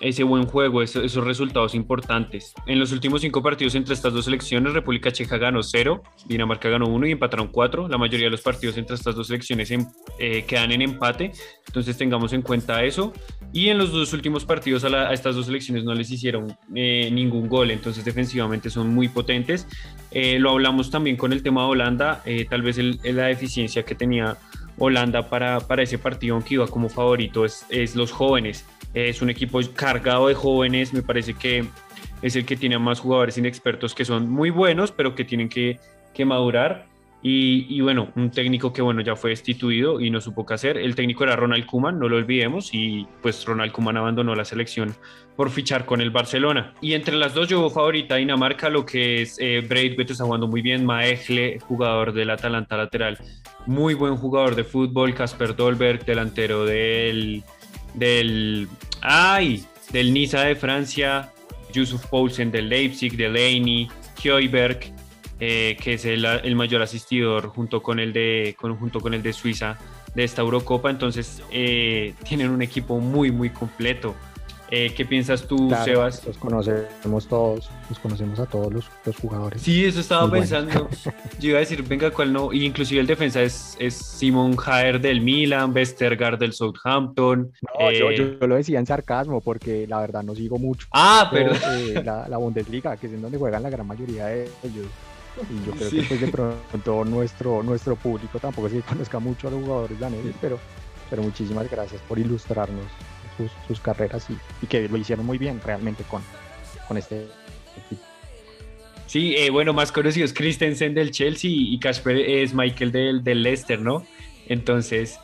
[SPEAKER 1] ese buen juego, eso- esos resultados importantes. En los últimos cinco partidos entre estas dos selecciones, República Checa ganó cero, Dinamarca ganó uno y empataron cuatro. La mayoría de los partidos entre estas dos selecciones em- eh, quedan en empate, entonces tengamos en cuenta eso. Y en los dos últimos partidos a, la- a estas dos selecciones no les hicieron eh, ningún gol, entonces defensivamente son muy potentes. Eh, lo hablamos también con el tema de Holanda, eh, tal vez el- la deficiencia que tenía Holanda para, para ese partido, aunque iba como favorito, es, es los jóvenes. Es un equipo cargado de jóvenes, me parece que es el que tiene más jugadores inexpertos que son muy buenos, pero que tienen que, que madurar. Y, y bueno, un técnico que bueno ya fue destituido y no supo qué hacer. El técnico era Ronald Koeman, no lo olvidemos, y pues Ronald Koeman abandonó la selección por fichar con el Barcelona. Y entre las dos yo favorita Dinamarca, lo que es eh, Braithwaite está jugando muy bien, Maegle, jugador del Atalanta lateral, muy buen jugador de fútbol, Casper Dolberg, delantero del del ay, del Niza de Francia, Yusuf Poulsen del Leipzig, Delaney, Kjøberg, eh, que es el, mayor asistidor junto con el de junto con el de Suiza de esta Eurocopa, entonces eh, tienen un equipo muy muy completo. Eh, ¿Qué piensas tú,
[SPEAKER 3] Claro,
[SPEAKER 1] Sebas?
[SPEAKER 3] Los conocemos todos, los conocemos a todos los, los jugadores.
[SPEAKER 1] Sí, eso estaba
[SPEAKER 3] Muy bueno.
[SPEAKER 1] pensando. <laughs> Yo iba a decir, venga, ¿cuál no? Y inclusive el defensa es, es Simon Jaer del Milan, Westergaard del Southampton.
[SPEAKER 3] No, yo,
[SPEAKER 1] eh,
[SPEAKER 3] yo- yo lo decía en sarcasmo porque la verdad no sigo mucho
[SPEAKER 1] Ah, perdón.
[SPEAKER 3] eh, la, la Bundesliga, que es en donde juegan la gran mayoría de ellos. Y yo creo
[SPEAKER 1] Sí.
[SPEAKER 3] que pues, de pronto nuestro, nuestro público tampoco es que conozca mucho a los jugadores daneses, pero, pero muchísimas gracias por ilustrarnos sus, sus carreras y, y que lo hicieron muy bien realmente con, con este equipo.
[SPEAKER 1] Sí, eh, bueno, más conocido es Christensen del Chelsea y Casper es Michael del, del Leicester, ¿no? Entonces,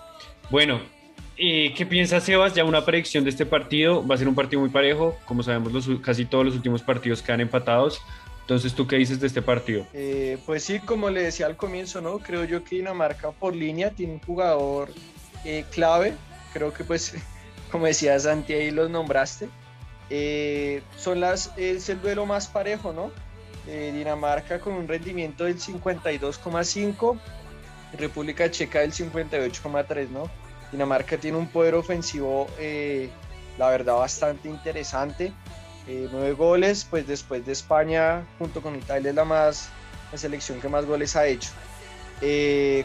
[SPEAKER 1] bueno, eh, ¿qué piensas, Sebas? Ya una predicción de este partido. Va a ser un partido muy parejo. Como sabemos, los, casi todos los últimos partidos quedan empatados. Entonces, ¿tú qué dices de este partido?
[SPEAKER 2] Eh, pues sí, como le decía al comienzo, ¿no? Creo yo que Dinamarca por línea tiene un jugador eh, clave. Creo que pues, como decía Santi, ahí los nombraste. Eh, son las, es el duelo más parejo, ¿no? Eh, Dinamarca con un rendimiento del 52,5, República Checa del 58,3, ¿no? Dinamarca tiene un poder ofensivo, eh, la verdad, bastante interesante. Nueve goles, pues después de España, junto con Italia, es la, más, la selección que más goles ha hecho.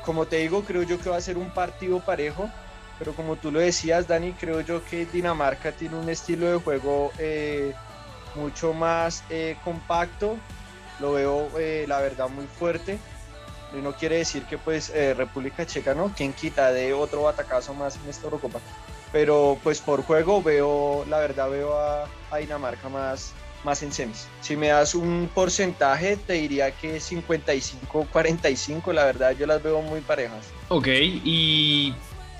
[SPEAKER 2] Como te digo, creo yo que va a ser un partido parejo, pero como tú lo decías, Dani, creo yo que Dinamarca tiene un estilo de juego eh, mucho más eh, compacto, lo veo, eh, la verdad, muy fuerte. Y no quiere decir que pues República Checa, ¿no? Quien quita de otro batacazo más en esta Eurocopa pero pues por juego veo, la verdad veo a, a Dinamarca más, más en semis. Si me das un porcentaje, te diría que 55-45, la verdad yo las veo muy parejas.
[SPEAKER 1] Ok, ¿y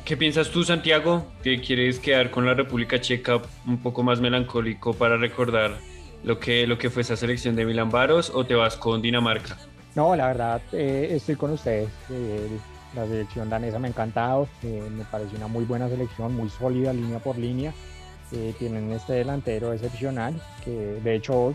[SPEAKER 1] qué piensas tú, Santiago? ¿Que quieres quedar con la República Checa un poco más melancólico para recordar lo que, lo que fue esa selección de Milan Baros o te vas con Dinamarca?
[SPEAKER 3] No, la verdad, eh, estoy con ustedes. eh, la selección danesa me ha encantado, eh, me parece una muy buena selección, muy sólida línea por línea. Tienen este delantero excepcional, que de hecho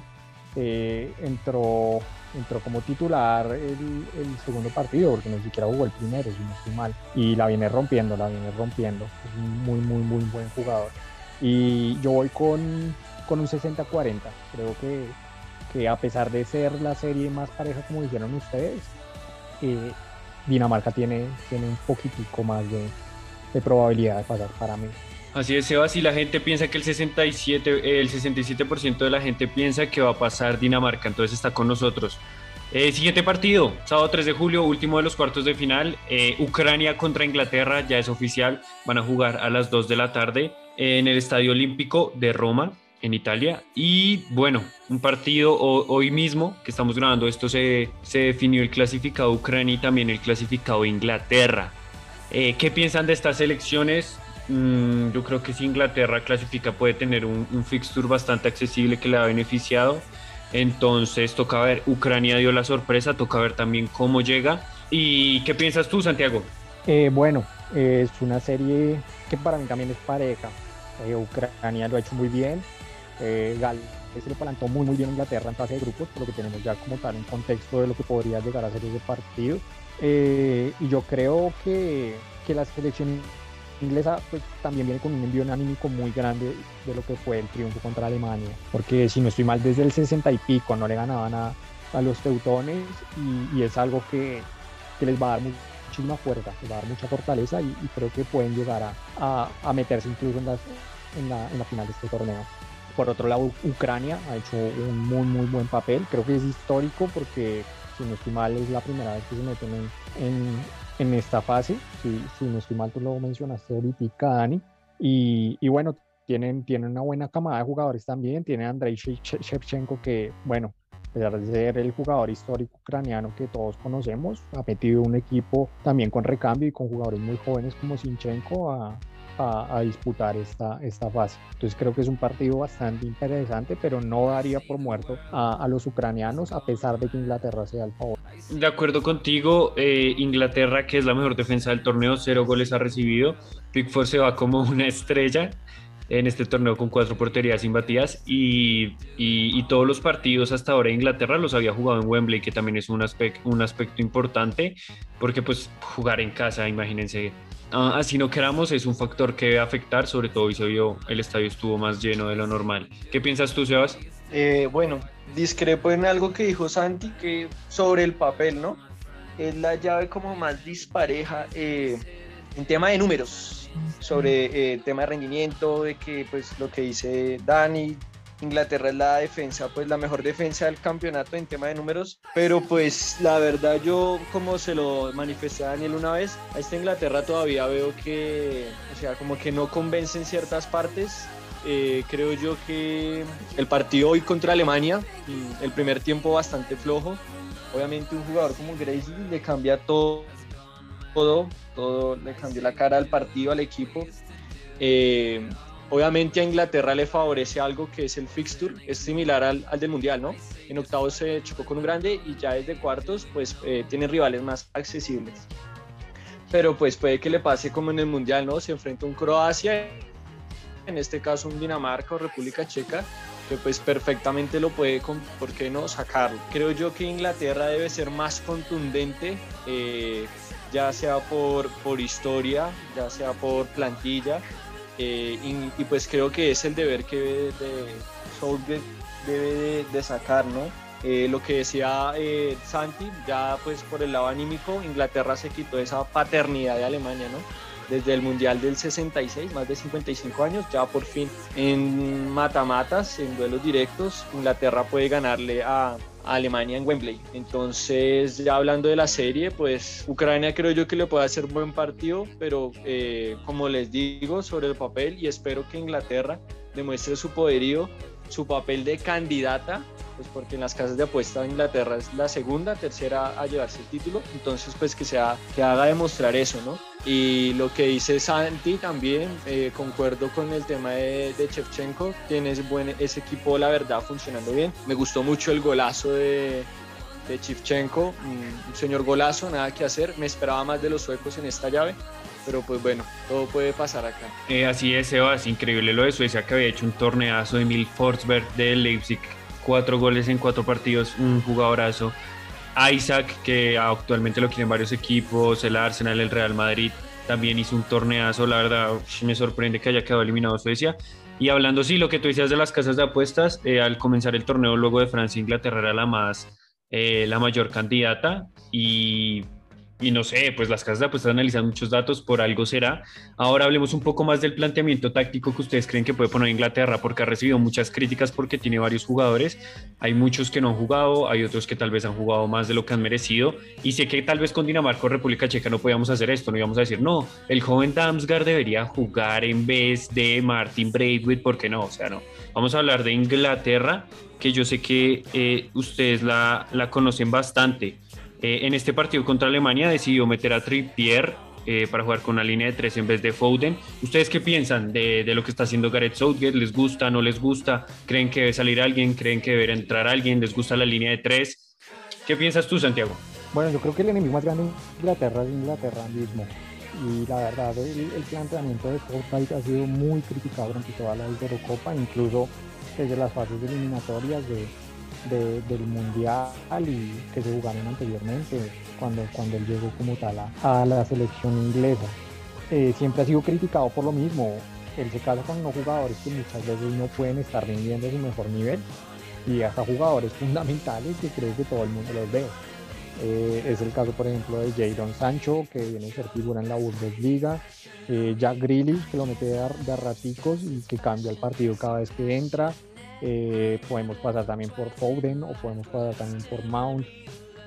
[SPEAKER 3] entró, entró como titular el, segundo partido, porque ni siquiera jugó el primero, si no estoy mal. Y la viene rompiendo, la viene rompiendo. Es un muy, muy, muy buen jugador. Y yo voy con, con un 60-40. Creo que, que a pesar de ser la serie más pareja, como dijeron ustedes, eh, Dinamarca tiene, tiene un poquitico más de, de probabilidad de pasar para mí.
[SPEAKER 1] Así es, Sebas, y la gente piensa que el 67%, el 67 de la gente piensa que va a pasar Dinamarca, entonces está con nosotros. Eh, siguiente partido, sábado 3 de julio, último de los cuartos de final. eh, Ucrania contra Inglaterra, ya es oficial. Van a jugar a las 2 de la tarde en el Estadio Olímpico de Roma, en Italia. Y bueno, un partido ho- hoy mismo que estamos grabando esto, se, se definió el clasificado Ucrania y también el clasificado Inglaterra. Eh, ¿Qué piensan de estas elecciones? Mm, yo creo que si Inglaterra clasifica puede tener un, un fixture bastante accesible que le ha beneficiado. Entonces toca ver, Ucrania dio la sorpresa, toca ver también cómo llega. ¿Y qué piensas tú, Santiago?
[SPEAKER 3] Eh, bueno, eh, es una serie que para mí también es pareja. Eh, Ucrania lo ha hecho muy bien. Eh, Gales se le plantó muy muy bien a Inglaterra en fase de grupos, por lo que tenemos ya como tal un contexto de lo que podría llegar a ser ese partido. Eh, y yo creo que, que la selección inglesa pues, también viene con un envío anímico muy grande de lo que fue el triunfo contra Alemania, porque si no estoy mal, desde el 60 y pico no le ganaban a, los teutones y, es algo que, que les va a dar muchísima fuerza, les va a dar mucha fortaleza y, creo que pueden llegar a, a, meterse incluso en, las, en, la, en la final de este torneo. Por otro lado, Ucrania ha hecho un muy, muy buen papel. Creo que es histórico porque, si no estoy mal, es la primera vez que se meten en, en, en esta fase. Si, si, no estoy mal, tú lo mencionaste ahorita, Dani. Y, y bueno, tienen, tienen una buena camada de jugadores también. Tiene Andrei Shevchenko, que, bueno, a pesar de ser el jugador histórico ucraniano que todos conocemos, ha metido un equipo también con recambio y con jugadores muy jóvenes como Sinchenko a, a, a, disputar esta, esta fase. Entonces creo que es un partido bastante interesante, pero no daría por muerto a, a los ucranianos a pesar de que Inglaterra sea el favor.
[SPEAKER 1] De acuerdo contigo, eh, Inglaterra, que es la mejor defensa del torneo, cero goles ha recibido. Pickford se va como <laughs> una estrella en este torneo con cuatro porterías imbatidas y, y, y, todos los partidos hasta ahora de Inglaterra los había jugado en Wembley, que también es un, aspect, un aspecto importante, porque pues jugar en casa, imagínense, uh, así no queramos, es un factor que debe afectar, sobre todo hoy se vio, el estadio estuvo más lleno de lo normal. ¿Qué piensas tú, Sebas?
[SPEAKER 2] Eh, bueno, discrepo en algo que dijo Santi, que sobre el papel, ¿no? Es la llave como más dispareja eh, en tema de números sobre eh, tema de rendimiento, de que pues lo que dice Dani, Inglaterra es la defensa, pues la mejor defensa del campeonato en tema de números, pero pues la verdad yo como se lo manifesté a Daniel una vez, a esta Inglaterra todavía veo que, o sea, como que no convence en ciertas partes. Eh, creo yo que el partido hoy contra Alemania, el primer tiempo bastante flojo, obviamente un jugador como Gracie le cambia todo, todo, todo le cambió la cara al partido, al equipo. Eh, obviamente a Inglaterra le favorece algo que es el fixture, es similar al, al, del Mundial, ¿no? En octavos se chocó con un grande y ya desde cuartos pues eh, tiene rivales más accesibles. Pero pues puede que le pase como en el Mundial, ¿no? Se enfrenta un Croacia, en este caso un Dinamarca o República Checa, que pues perfectamente lo puede, ¿por qué no sacarlo? Creo yo que Inglaterra debe ser más contundente, eh, ya sea por, por historia, ya sea por plantilla, eh, y, y, pues creo que es el deber que de, de debe de, de, sacar, ¿no? Eh, lo que decía eh, Santi, ya pues por el lado anímico, Inglaterra se quitó esa paternidad de Alemania, ¿no? Desde el Mundial del 66, más de 55 años, ya por fin en matamatas, en duelos directos, Inglaterra puede ganarle a, a Alemania en Wembley. Entonces, ya hablando de la serie, pues Ucrania creo yo que le puede hacer buen partido, pero eh, como les digo, sobre el papel y espero que Inglaterra demuestre su poderío, su papel de candidata, pues porque en las casas de apuesta Inglaterra es la segunda, tercera a llevarse el título, entonces pues que, sea, que haga demostrar eso, ¿no? Y lo que dice Santi también, eh, concuerdo con el tema de, de Shevchenko, tiene ese, buen, ese equipo la verdad funcionando bien, me gustó mucho el golazo de, de un señor golazo, nada que hacer, me esperaba más de los suecos en esta llave, pero pues bueno, todo puede pasar acá.
[SPEAKER 1] Eh, así es, Sebas, increíble lo de Suecia que había hecho un torneazo de Emil Forsberg de Leipzig, cuatro goles en cuatro partidos, un jugadorazo. Isaac, que actualmente lo quieren varios equipos, el Arsenal, el Real Madrid, también hizo un torneazo, la verdad me sorprende que haya quedado eliminado Suecia. Y hablando, sí, lo que tú decías de las casas de apuestas, eh, al comenzar el torneo luego de Francia, Inglaterra era la más, eh, la mayor candidata y y no sé, pues las casas de apuestas analizan muchos datos, por algo será. Ahora hablemos un poco más del planteamiento táctico que ustedes creen que puede poner Inglaterra, porque ha recibido muchas críticas porque tiene varios jugadores. Hay muchos que no han jugado, hay otros que tal vez han jugado más de lo que han merecido. Y sé que tal vez con Dinamarca o República Checa no podíamos hacer esto, no íbamos a decir, no, el joven Damsgaard debería jugar en vez de Martin Braithwaite, porque no, o sea, no. Vamos a hablar de Inglaterra, que yo sé que eh, ustedes la, la conocen bastante. Eh, en este partido contra Alemania decidió meter a Trippier eh, para jugar con una línea de tres en vez de Foden. ¿Ustedes qué piensan de, de, lo que está haciendo Gareth Southgate? ¿Les gusta? ¿No les gusta? ¿Creen que debe salir alguien? ¿Creen que debe entrar alguien? ¿Les gusta la línea de tres? ¿Qué piensas tú, Santiago?
[SPEAKER 3] Bueno, yo creo que el enemigo más grande de Inglaterra es Inglaterra mismo. Y la verdad, el, el planteamiento de Southgate ha sido muy criticado durante toda la Eurocopa, incluso desde las fases eliminatorias de, de, del Mundial y que se jugaron anteriormente, cuando, cuando él llegó como tal a, la selección inglesa. Eh, siempre ha sido criticado por lo mismo. Él se casa con unos jugadores que muchas veces no pueden estar rindiendo su mejor nivel y hasta jugadores fundamentales que creo que todo el mundo los ve. Eh, es el caso, por ejemplo, de Jadon Sancho, que viene a ser figura en la Bundesliga, eh, Jack Grealish, que lo mete de, de raticos y que cambia el partido cada vez que entra, eh, podemos pasar también por Foden o podemos pasar también por Mount.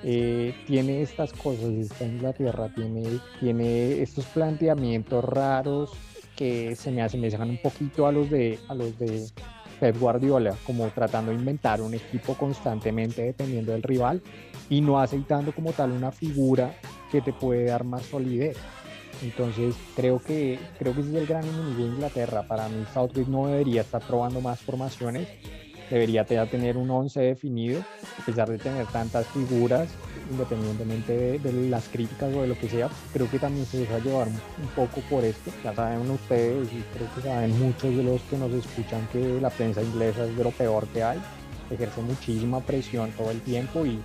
[SPEAKER 3] Eh, tiene estas cosas, esta Inglaterra tiene, tiene estos planteamientos raros que se me asemejan un poquito a los de, a los de Pep Guardiola, como tratando de inventar un equipo constantemente dependiendo del rival y no aceitando como tal una figura que te puede dar más solidez. Entonces creo que, creo que ese es el gran enemigo de Inglaterra. Para mí Southgate no debería estar probando más formaciones, debería tener un 11 definido, a pesar de tener tantas figuras, independientemente de, las críticas o de lo que sea, creo que también se deja llevar un poco por esto. Ya saben ustedes y creo que saben muchos de los que nos escuchan que la prensa inglesa es de lo peor que hay, ejerce muchísima presión todo el tiempo y,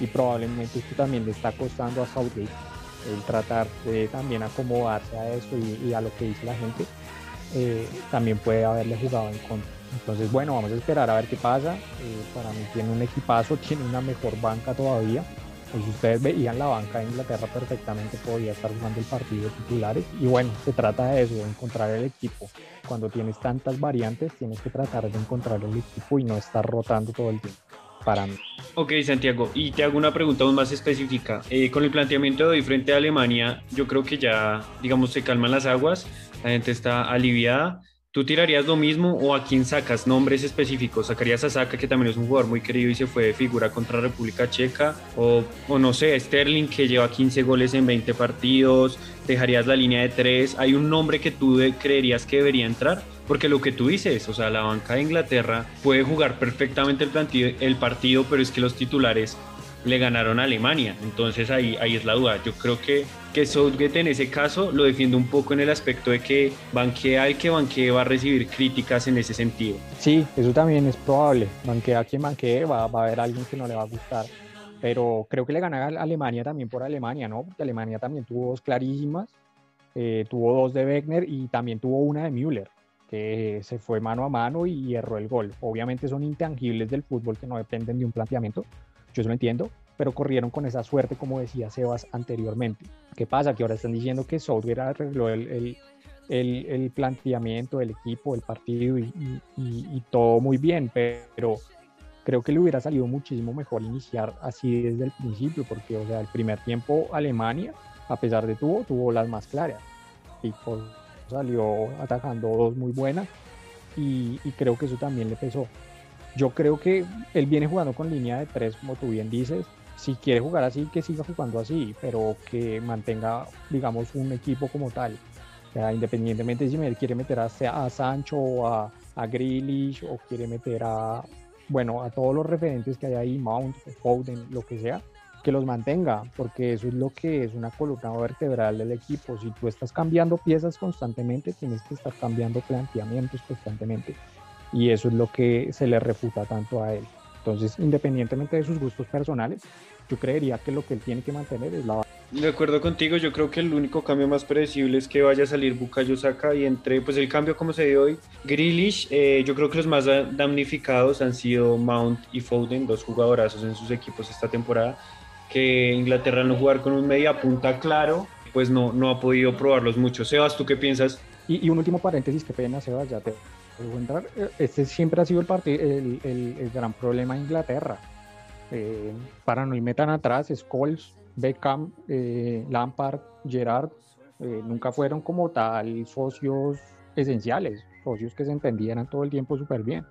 [SPEAKER 3] y probablemente esto también le está costando a Southgate el tratar de también acomodarse a eso y, a lo que dice la gente, eh, también puede haberle jugado en contra. Entonces, bueno, vamos a esperar a ver qué pasa. Eh, para mí tiene un equipazo, <laughs> tiene una mejor banca todavía. Pues ustedes veían la banca de Inglaterra perfectamente, podía estar jugando el partido de titulares. Y bueno, se trata de eso, de encontrar el equipo. Cuando tienes tantas variantes, tienes que tratar de encontrar el equipo y no estar rotando todo el tiempo para.
[SPEAKER 1] Ok, Santiago, y te hago una pregunta aún más específica. Eh, con el planteamiento de hoy frente a Alemania, yo creo que ya, digamos, se calman las aguas, la gente está aliviada. ¿Tú tirarías lo mismo o a quién sacas nombres específicos? ¿Sacarías a Saka, que también es un jugador muy querido y se fue de figura contra República Checa? O, o no sé, Sterling, que lleva 15 goles en 20 partidos. ¿Dejarías la línea de 3? ¿Hay un nombre que tú creerías que debería entrar? Porque lo que tú dices, o sea, la banca de Inglaterra puede jugar perfectamente el, partido, pero es que los titulares le ganaron a Alemania. Entonces ahí, ahí es la duda. Yo creo que, que Southgate en ese caso lo defiende un poco en el aspecto de que banquea el que banquee va a recibir críticas en ese sentido.
[SPEAKER 3] Sí, eso también es probable. Banquea quien banquee, va, va a haber alguien que no le va a gustar. Pero creo que le gana a Alemania también por Alemania, ¿no? Porque Alemania también tuvo dos clarísimas. Eh, tuvo dos de Wegner y también tuvo una de Müller que se fue mano a mano y erró el gol. Obviamente son intangibles del fútbol que no dependen de un planteamiento, yo eso lo entiendo, pero corrieron con esa suerte, como decía Sebas anteriormente. ¿Qué pasa? Que ahora están diciendo que Southgate arregló el, el, el, el planteamiento del equipo, el partido y, todo muy bien, pero creo que le hubiera salido muchísimo mejor iniciar así desde el principio, porque o sea, el primer tiempo Alemania, a pesar de tuvo, tuvo las más claras. Y pues, salió atacando dos muy buenas y, y, creo que eso también le pesó. Yo creo que él viene jugando con línea de tres, como tú bien dices. Si quiere jugar así, que siga jugando así, pero que mantenga, digamos, un equipo como tal. O sea, independientemente si me quiere meter a, a Sancho o a, a Grealish o quiere meter a, bueno, a todos los referentes que hay ahí, Mount, Foden, lo que sea, que los mantenga, porque eso es lo que es una columna vertebral del equipo. Si tú estás cambiando piezas constantemente, tienes que estar cambiando planteamientos constantemente. Y eso es lo que se le refuta tanto a él. Entonces, independientemente de sus gustos personales, yo creería que lo que él tiene que mantener es la
[SPEAKER 1] de acuerdo contigo, yo creo que el único cambio más predecible es que vaya a salir Bukayo Saka y entre, pues el cambio como se dio hoy, Grealish, eh, yo creo que los más damnificados han sido Mount y Foden, dos jugadorazos en sus equipos esta temporada, que Inglaterra no jugar con un media punta claro, pues no, no ha podido probarlos mucho. Sebas, ¿tú qué piensas?
[SPEAKER 3] Y, y un último paréntesis, qué pena, Sebas, ya te puedo entrar. Eh, Este siempre ha sido el, el, el- el gran problema de Inglaterra. Eh, para no ir tan atrás, Scholes, Beckham, eh, Lampard, Gerrard, eh, nunca fueron como tal socios esenciales, socios que se entendieran todo el tiempo súper bien,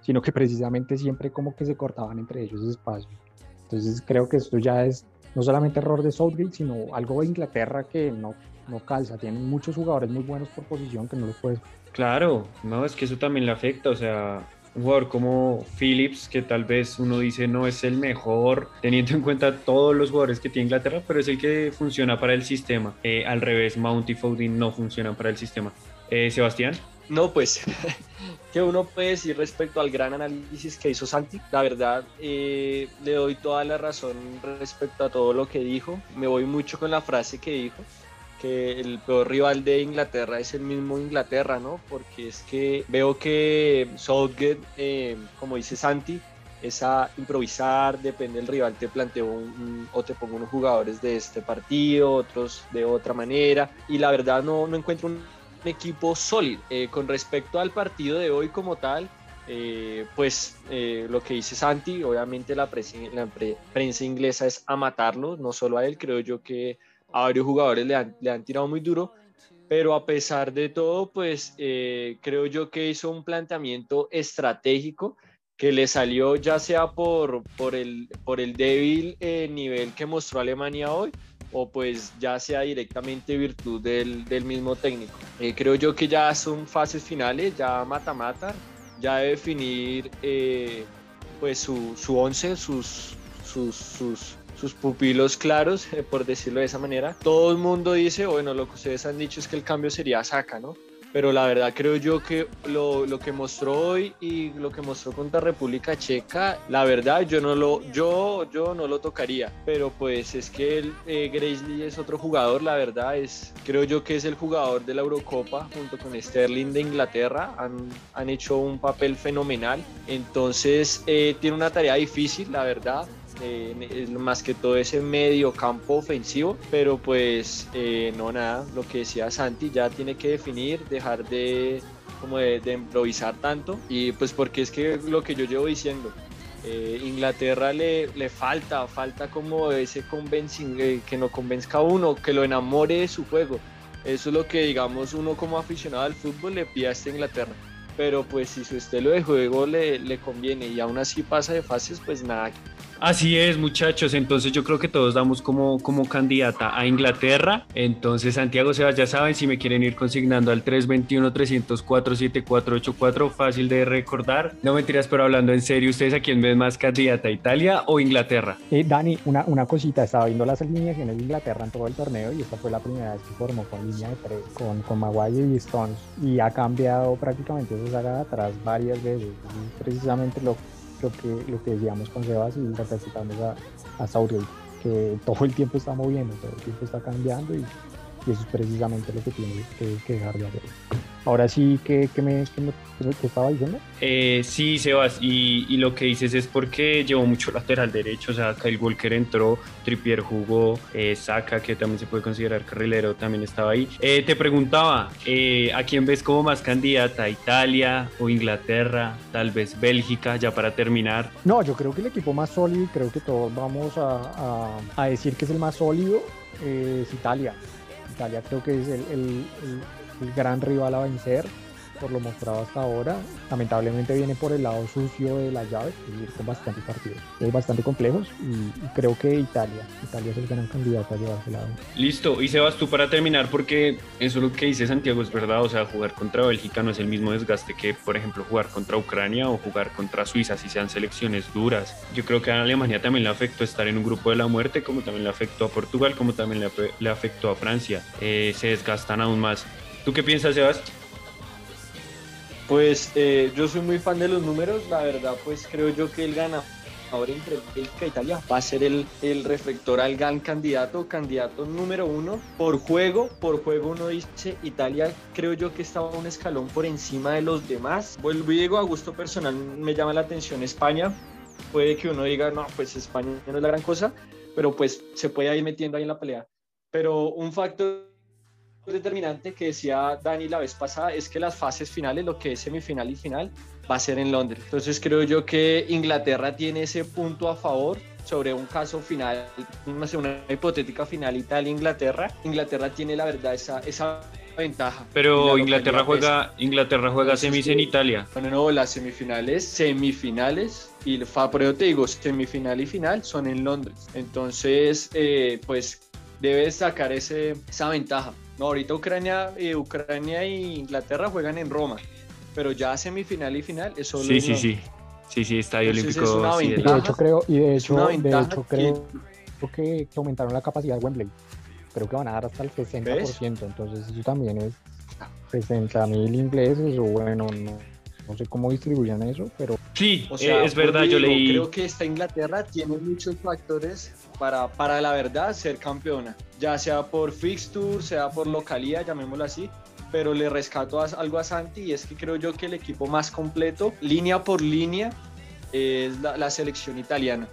[SPEAKER 3] sino que precisamente siempre como que se cortaban entre ellos espacio. Entonces creo que esto ya es no solamente error de Southgate, sino algo de Inglaterra que no, no calza. Tienen muchos jugadores muy buenos por posición que no los puedes.
[SPEAKER 1] Claro, no, es que eso también le afecta, o sea, un jugador como Phillips, que tal vez uno dice no es el mejor, teniendo en cuenta todos los jugadores que tiene Inglaterra, pero es el que funciona para el sistema. Eh, al revés, Mount y Foden no funcionan para el sistema. Eh, Sebastián.
[SPEAKER 2] No, pues, <laughs> que uno puede decir respecto al gran análisis que hizo Santi? La verdad, eh, le doy toda la razón respecto a todo lo que dijo. Me voy mucho con la frase que dijo, que el peor rival de Inglaterra es el mismo Inglaterra, ¿no? Porque es que veo que Southgate, eh, como dice Santi, es a improvisar, depende del rival, te planteo un, o te pongo unos jugadores de este partido, otros de otra manera, y la verdad no, no encuentro un equipo sólido. Eh, con respecto al partido de hoy como tal, eh, pues eh, lo que dice Santi, obviamente la, presi- la pre- prensa inglesa es a matarlo, no solo a él, creo yo que a varios jugadores le han, le han tirado muy duro, pero a pesar de todo, pues eh, creo yo que hizo un planteamiento estratégico que le salió ya sea por, por, el, por el débil eh, nivel que mostró Alemania hoy, o pues ya sea directamente virtud del, del mismo técnico. Eh, creo yo que ya son fases finales, ya mata-mata, ya debe definir eh, pues su, su once, sus, sus, sus, sus pupilos claros, eh, por decirlo de esa manera. Todo el mundo dice, bueno, lo que ustedes han dicho es que el cambio sería Saka, ¿no? Pero la verdad creo yo que lo, lo que mostró hoy y lo que mostró contra República Checa, la verdad yo no lo, yo, yo no lo tocaría. Pero pues es que el, eh, es otro jugador, la verdad es, creo yo que es el jugador de la Eurocopa junto con Sterling de Inglaterra. Han, han hecho un papel fenomenal. Entonces eh, tiene una tarea difícil, la verdad. Eh, más que todo ese medio campo ofensivo, pero pues eh, no nada, lo que decía Santi ya tiene que definir, dejar de como de, de improvisar tanto y pues porque es que lo que yo llevo diciendo, eh, Inglaterra le, le falta, falta como ese convencing, eh, que no convenzca a uno, que lo enamore de su juego. Eso es lo que digamos uno como aficionado al fútbol le pide a esta Inglaterra. Pero pues si su estilo de juego le, le conviene y aún así pasa de fases, pues nada,
[SPEAKER 1] Así es, muchachos. Entonces yo creo que todos damos como, como candidata a Inglaterra. Entonces, Santiago Sebas, ya saben, si me quieren ir consignando al 321-304-7484, fácil de recordar. No mentiras, pero hablando en serio, ¿ustedes a quién ven más candidata, Italia o Inglaterra?
[SPEAKER 3] Eh, Dani, una, una cosita, estaba viendo las alineaciones de Inglaterra en todo el torneo y esta fue la primera vez que formó con línea de tres, con, con Maguire y Stones y ha cambiado prácticamente esa saga de atrás varias veces. Y precisamente lo, lo, que, lo que decíamos con Sebas y representamos a, a Southgate, que todo el tiempo está moviendo, todo el tiempo está cambiando y, y eso es precisamente lo que tiene que, que dejar de hacer. Ahora sí, ¿qué, qué me, qué me- qué estaba diciendo?
[SPEAKER 1] Eh, sí, Sebas, y, y lo que dices es porque llevó mucho lateral derecho, o sea, Kyle Walker entró, Trippier jugó, eh, Saka, que también se puede considerar carrilero, también estaba ahí. Eh, te preguntaba, eh, ¿a quién ves como más candidata? ¿Italia o Inglaterra? Tal vez Bélgica, ya para terminar.
[SPEAKER 3] No, yo creo que el equipo más sólido, y creo que todos vamos a, a- a decir que es el más sólido, eh, es Italia. Italia. Creo que es el, el- gran rival a vencer, por lo mostrado hasta ahora. Lamentablemente viene por el lado sucio de la llave, es decir, con bastantes partidos eh, bastante complejos, y, y creo que Italia, Italia es el gran candidato a llevarse la
[SPEAKER 1] Listo, y Sebas, tú para terminar, porque eso lo que dice Santiago es verdad, o sea, jugar contra Bélgica no es el mismo desgaste que, por ejemplo, jugar contra Ucrania o jugar contra Suiza, si sean selecciones duras. Yo creo que a Alemania también le afectó estar en un grupo de la muerte, como también le afectó a Portugal, como también le, le afectó a Francia. Eh, se desgastan aún más. ¿Tú qué piensas, Sebas?
[SPEAKER 2] Pues eh, yo soy muy fan de los números, la verdad pues creo yo que el ganador entre Bélgica e Italia va a ser el, el reflector al gran candidato, candidato número uno por juego, por juego uno dice Italia creo yo que estaba un escalón por encima de los demás, vuelvo y digo a gusto personal me llama la atención España, puede que uno diga no pues España no es la gran cosa, pero pues se puede ir metiendo ahí en la pelea. Pero un factor determinante que decía Dani la vez pasada es que las fases finales, lo que es semifinal y final, va a ser en Londres. Entonces creo yo que Inglaterra tiene ese punto a favor sobre un caso final, una hipotética final Italia-Inglaterra. Inglaterra tiene la verdad esa, esa ventaja.
[SPEAKER 1] Pero
[SPEAKER 2] La
[SPEAKER 1] Inglaterra juega, Inglaterra juega semis en Italia.
[SPEAKER 2] Bueno, no, las semifinales, semifinales y pero yo te digo, semifinal y final son en Londres. Entonces, eh, pues debes sacar ese, esa ventaja. No, ahorita Ucrania, eh, Ucrania e Inglaterra juegan en Roma, pero ya semifinal y final es solo
[SPEAKER 1] Sí, sí, sí. Sí, sí, Estadio
[SPEAKER 2] Entonces,
[SPEAKER 1] Olímpico.
[SPEAKER 2] es una
[SPEAKER 1] sí,
[SPEAKER 3] Y
[SPEAKER 2] ventaja.
[SPEAKER 3] de hecho creo, y de hecho, de hecho
[SPEAKER 2] que-
[SPEAKER 3] creo que, que aumentaron la capacidad de Wembley. Creo que van a dar hasta el 60%, entonces eso también es 60 mil ingleses o bueno, no, no sé cómo distribuyan eso, pero
[SPEAKER 1] Sí,
[SPEAKER 2] O sea,
[SPEAKER 1] eh, es verdad, yo
[SPEAKER 2] digo,
[SPEAKER 1] leí.
[SPEAKER 2] Creo que esta Inglaterra tiene muchos factores para, para la verdad ser campeona, ya sea por fixture, sea por localidad, llamémoslo así. Pero le rescato a- algo a Santi y es que creo yo que el equipo más completo, línea por línea, es la, la selección italiana.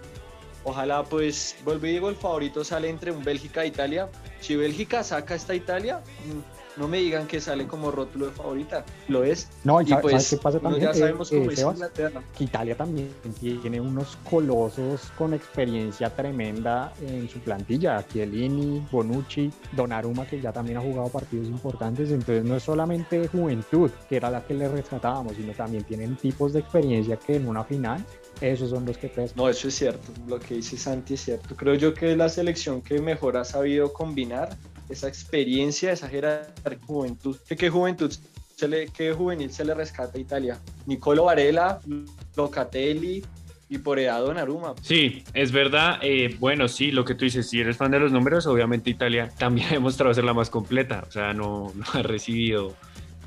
[SPEAKER 2] Ojalá, pues, vuelvo y digo, el favorito sale entre un Bélgica e Italia. Si Bélgica saca esta Italia, mm, no me digan que sale como rótulo de favorita. Lo es.
[SPEAKER 3] no, y,
[SPEAKER 2] pues,
[SPEAKER 3] ¿sabes qué pasa también?
[SPEAKER 2] ya
[SPEAKER 3] Eh,
[SPEAKER 2] sabemos
[SPEAKER 3] eh,
[SPEAKER 2] cómo es
[SPEAKER 3] Sebas?
[SPEAKER 2] Inglaterra.
[SPEAKER 3] que Italia también tiene unos colosos con experiencia tremenda en su plantilla. Chiellini, Bonucci, Donnarumma, que ya también ha jugado partidos importantes. Entonces no es solamente juventud, que era la que le rescatábamos, sino también tienen tipos de experiencia que en una final, esos son los que pesan.
[SPEAKER 2] No, eso es cierto, lo que dice Santi es cierto. Creo yo que es la selección que mejor ha sabido combinar esa experiencia, esa jerarquía, juventud. ¿Qué, qué juventud, se le, qué juvenil se le rescata a Italia? Nicolo Varela, Locatelli y por edad Donnarumma.
[SPEAKER 1] Sí, es verdad. eh, bueno, sí, lo que tú dices, si eres fan de los números, obviamente Italia también <laughs> ha demostrado ser la más completa. O sea, no, no ha recibido,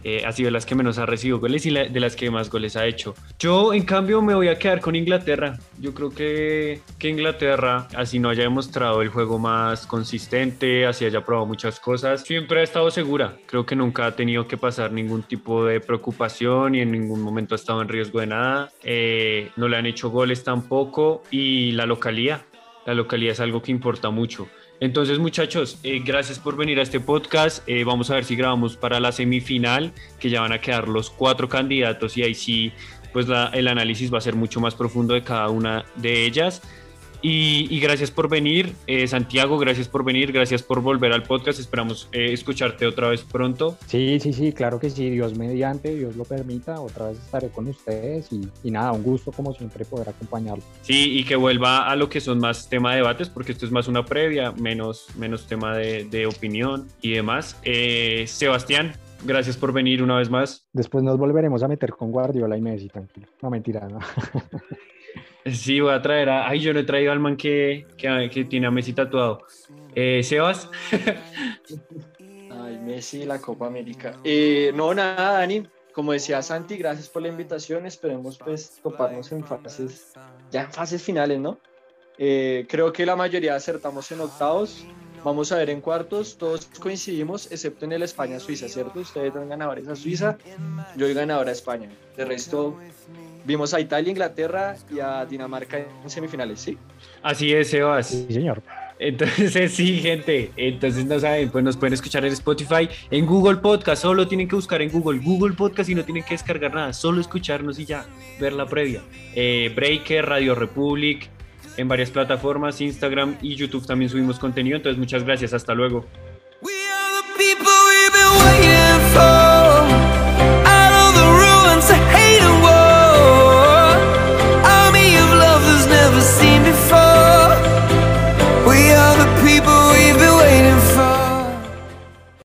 [SPEAKER 1] eh, ha sido las que menos ha recibido goles y la- de las que más goles ha hecho. Yo, en cambio, me voy a quedar con Inglaterra. Yo creo que, que Inglaterra, así no haya demostrado el juego más consistente, así haya probado muchas cosas, siempre ha estado segura. Creo que nunca ha tenido que pasar ningún tipo de preocupación y en ningún momento ha estado en riesgo de nada. Eh, no le han hecho goles tampoco y la localía. La localidad es algo que importa mucho. Entonces, muchachos, eh, gracias por venir a este podcast. Eh, vamos a ver si grabamos para la semifinal, que ya van a quedar los cuatro candidatos y ahí sí, pues la- el análisis va a ser mucho más profundo de cada una de ellas. Y, y gracias por venir, eh, Santiago, gracias por venir, gracias por volver al podcast. Esperamos eh, escucharte otra vez pronto.
[SPEAKER 3] Sí, sí, sí, claro que sí, Dios mediante, Dios lo permita, otra vez estaré con ustedes y, y nada, un gusto como siempre poder acompañarlos.
[SPEAKER 1] Sí, y que vuelva a lo que son más tema de debates, porque esto es más una previa, menos, menos tema de, de opinión y demás. Eh, Sebastián, gracias por venir una vez más.
[SPEAKER 3] Después nos volveremos a meter con Guardiola y Messi, tranquilo. No, mentira, no. <laughs>
[SPEAKER 1] Sí, voy a traer a... Ay, yo no he traído al man que, que, que tiene a Messi tatuado. Eh, Sebas, <laughs>
[SPEAKER 2] Ay, Messi, la Copa América. Eh, no, nada, Dani. Como decía Santi, gracias por la invitación. Esperemos pues toparnos en fases, ya en fases finales, ¿no? Eh, creo que la mayoría acertamos en octavos. Vamos a ver en cuartos. Todos coincidimos, excepto en el España-Suiza, ¿cierto? Ustedes dan ganadores a Suiza, yo doy ganador a España. De resto, Vimos a Italia, Inglaterra y a Dinamarca en semifinales, ¿sí?
[SPEAKER 1] Así es, Sebas.
[SPEAKER 3] Sí, señor.
[SPEAKER 1] Entonces, <laughs> sí, gente. Entonces, no saben, pues nos pueden escuchar en Spotify, en Google Podcast. Solo tienen que buscar en Google, Google Podcast y no tienen que descargar nada. Solo escucharnos y ya, ver la previa. Eh, Breaker, Radio Republic, en varias plataformas, Instagram y YouTube también subimos contenido. Entonces, muchas gracias. Hasta luego. We are the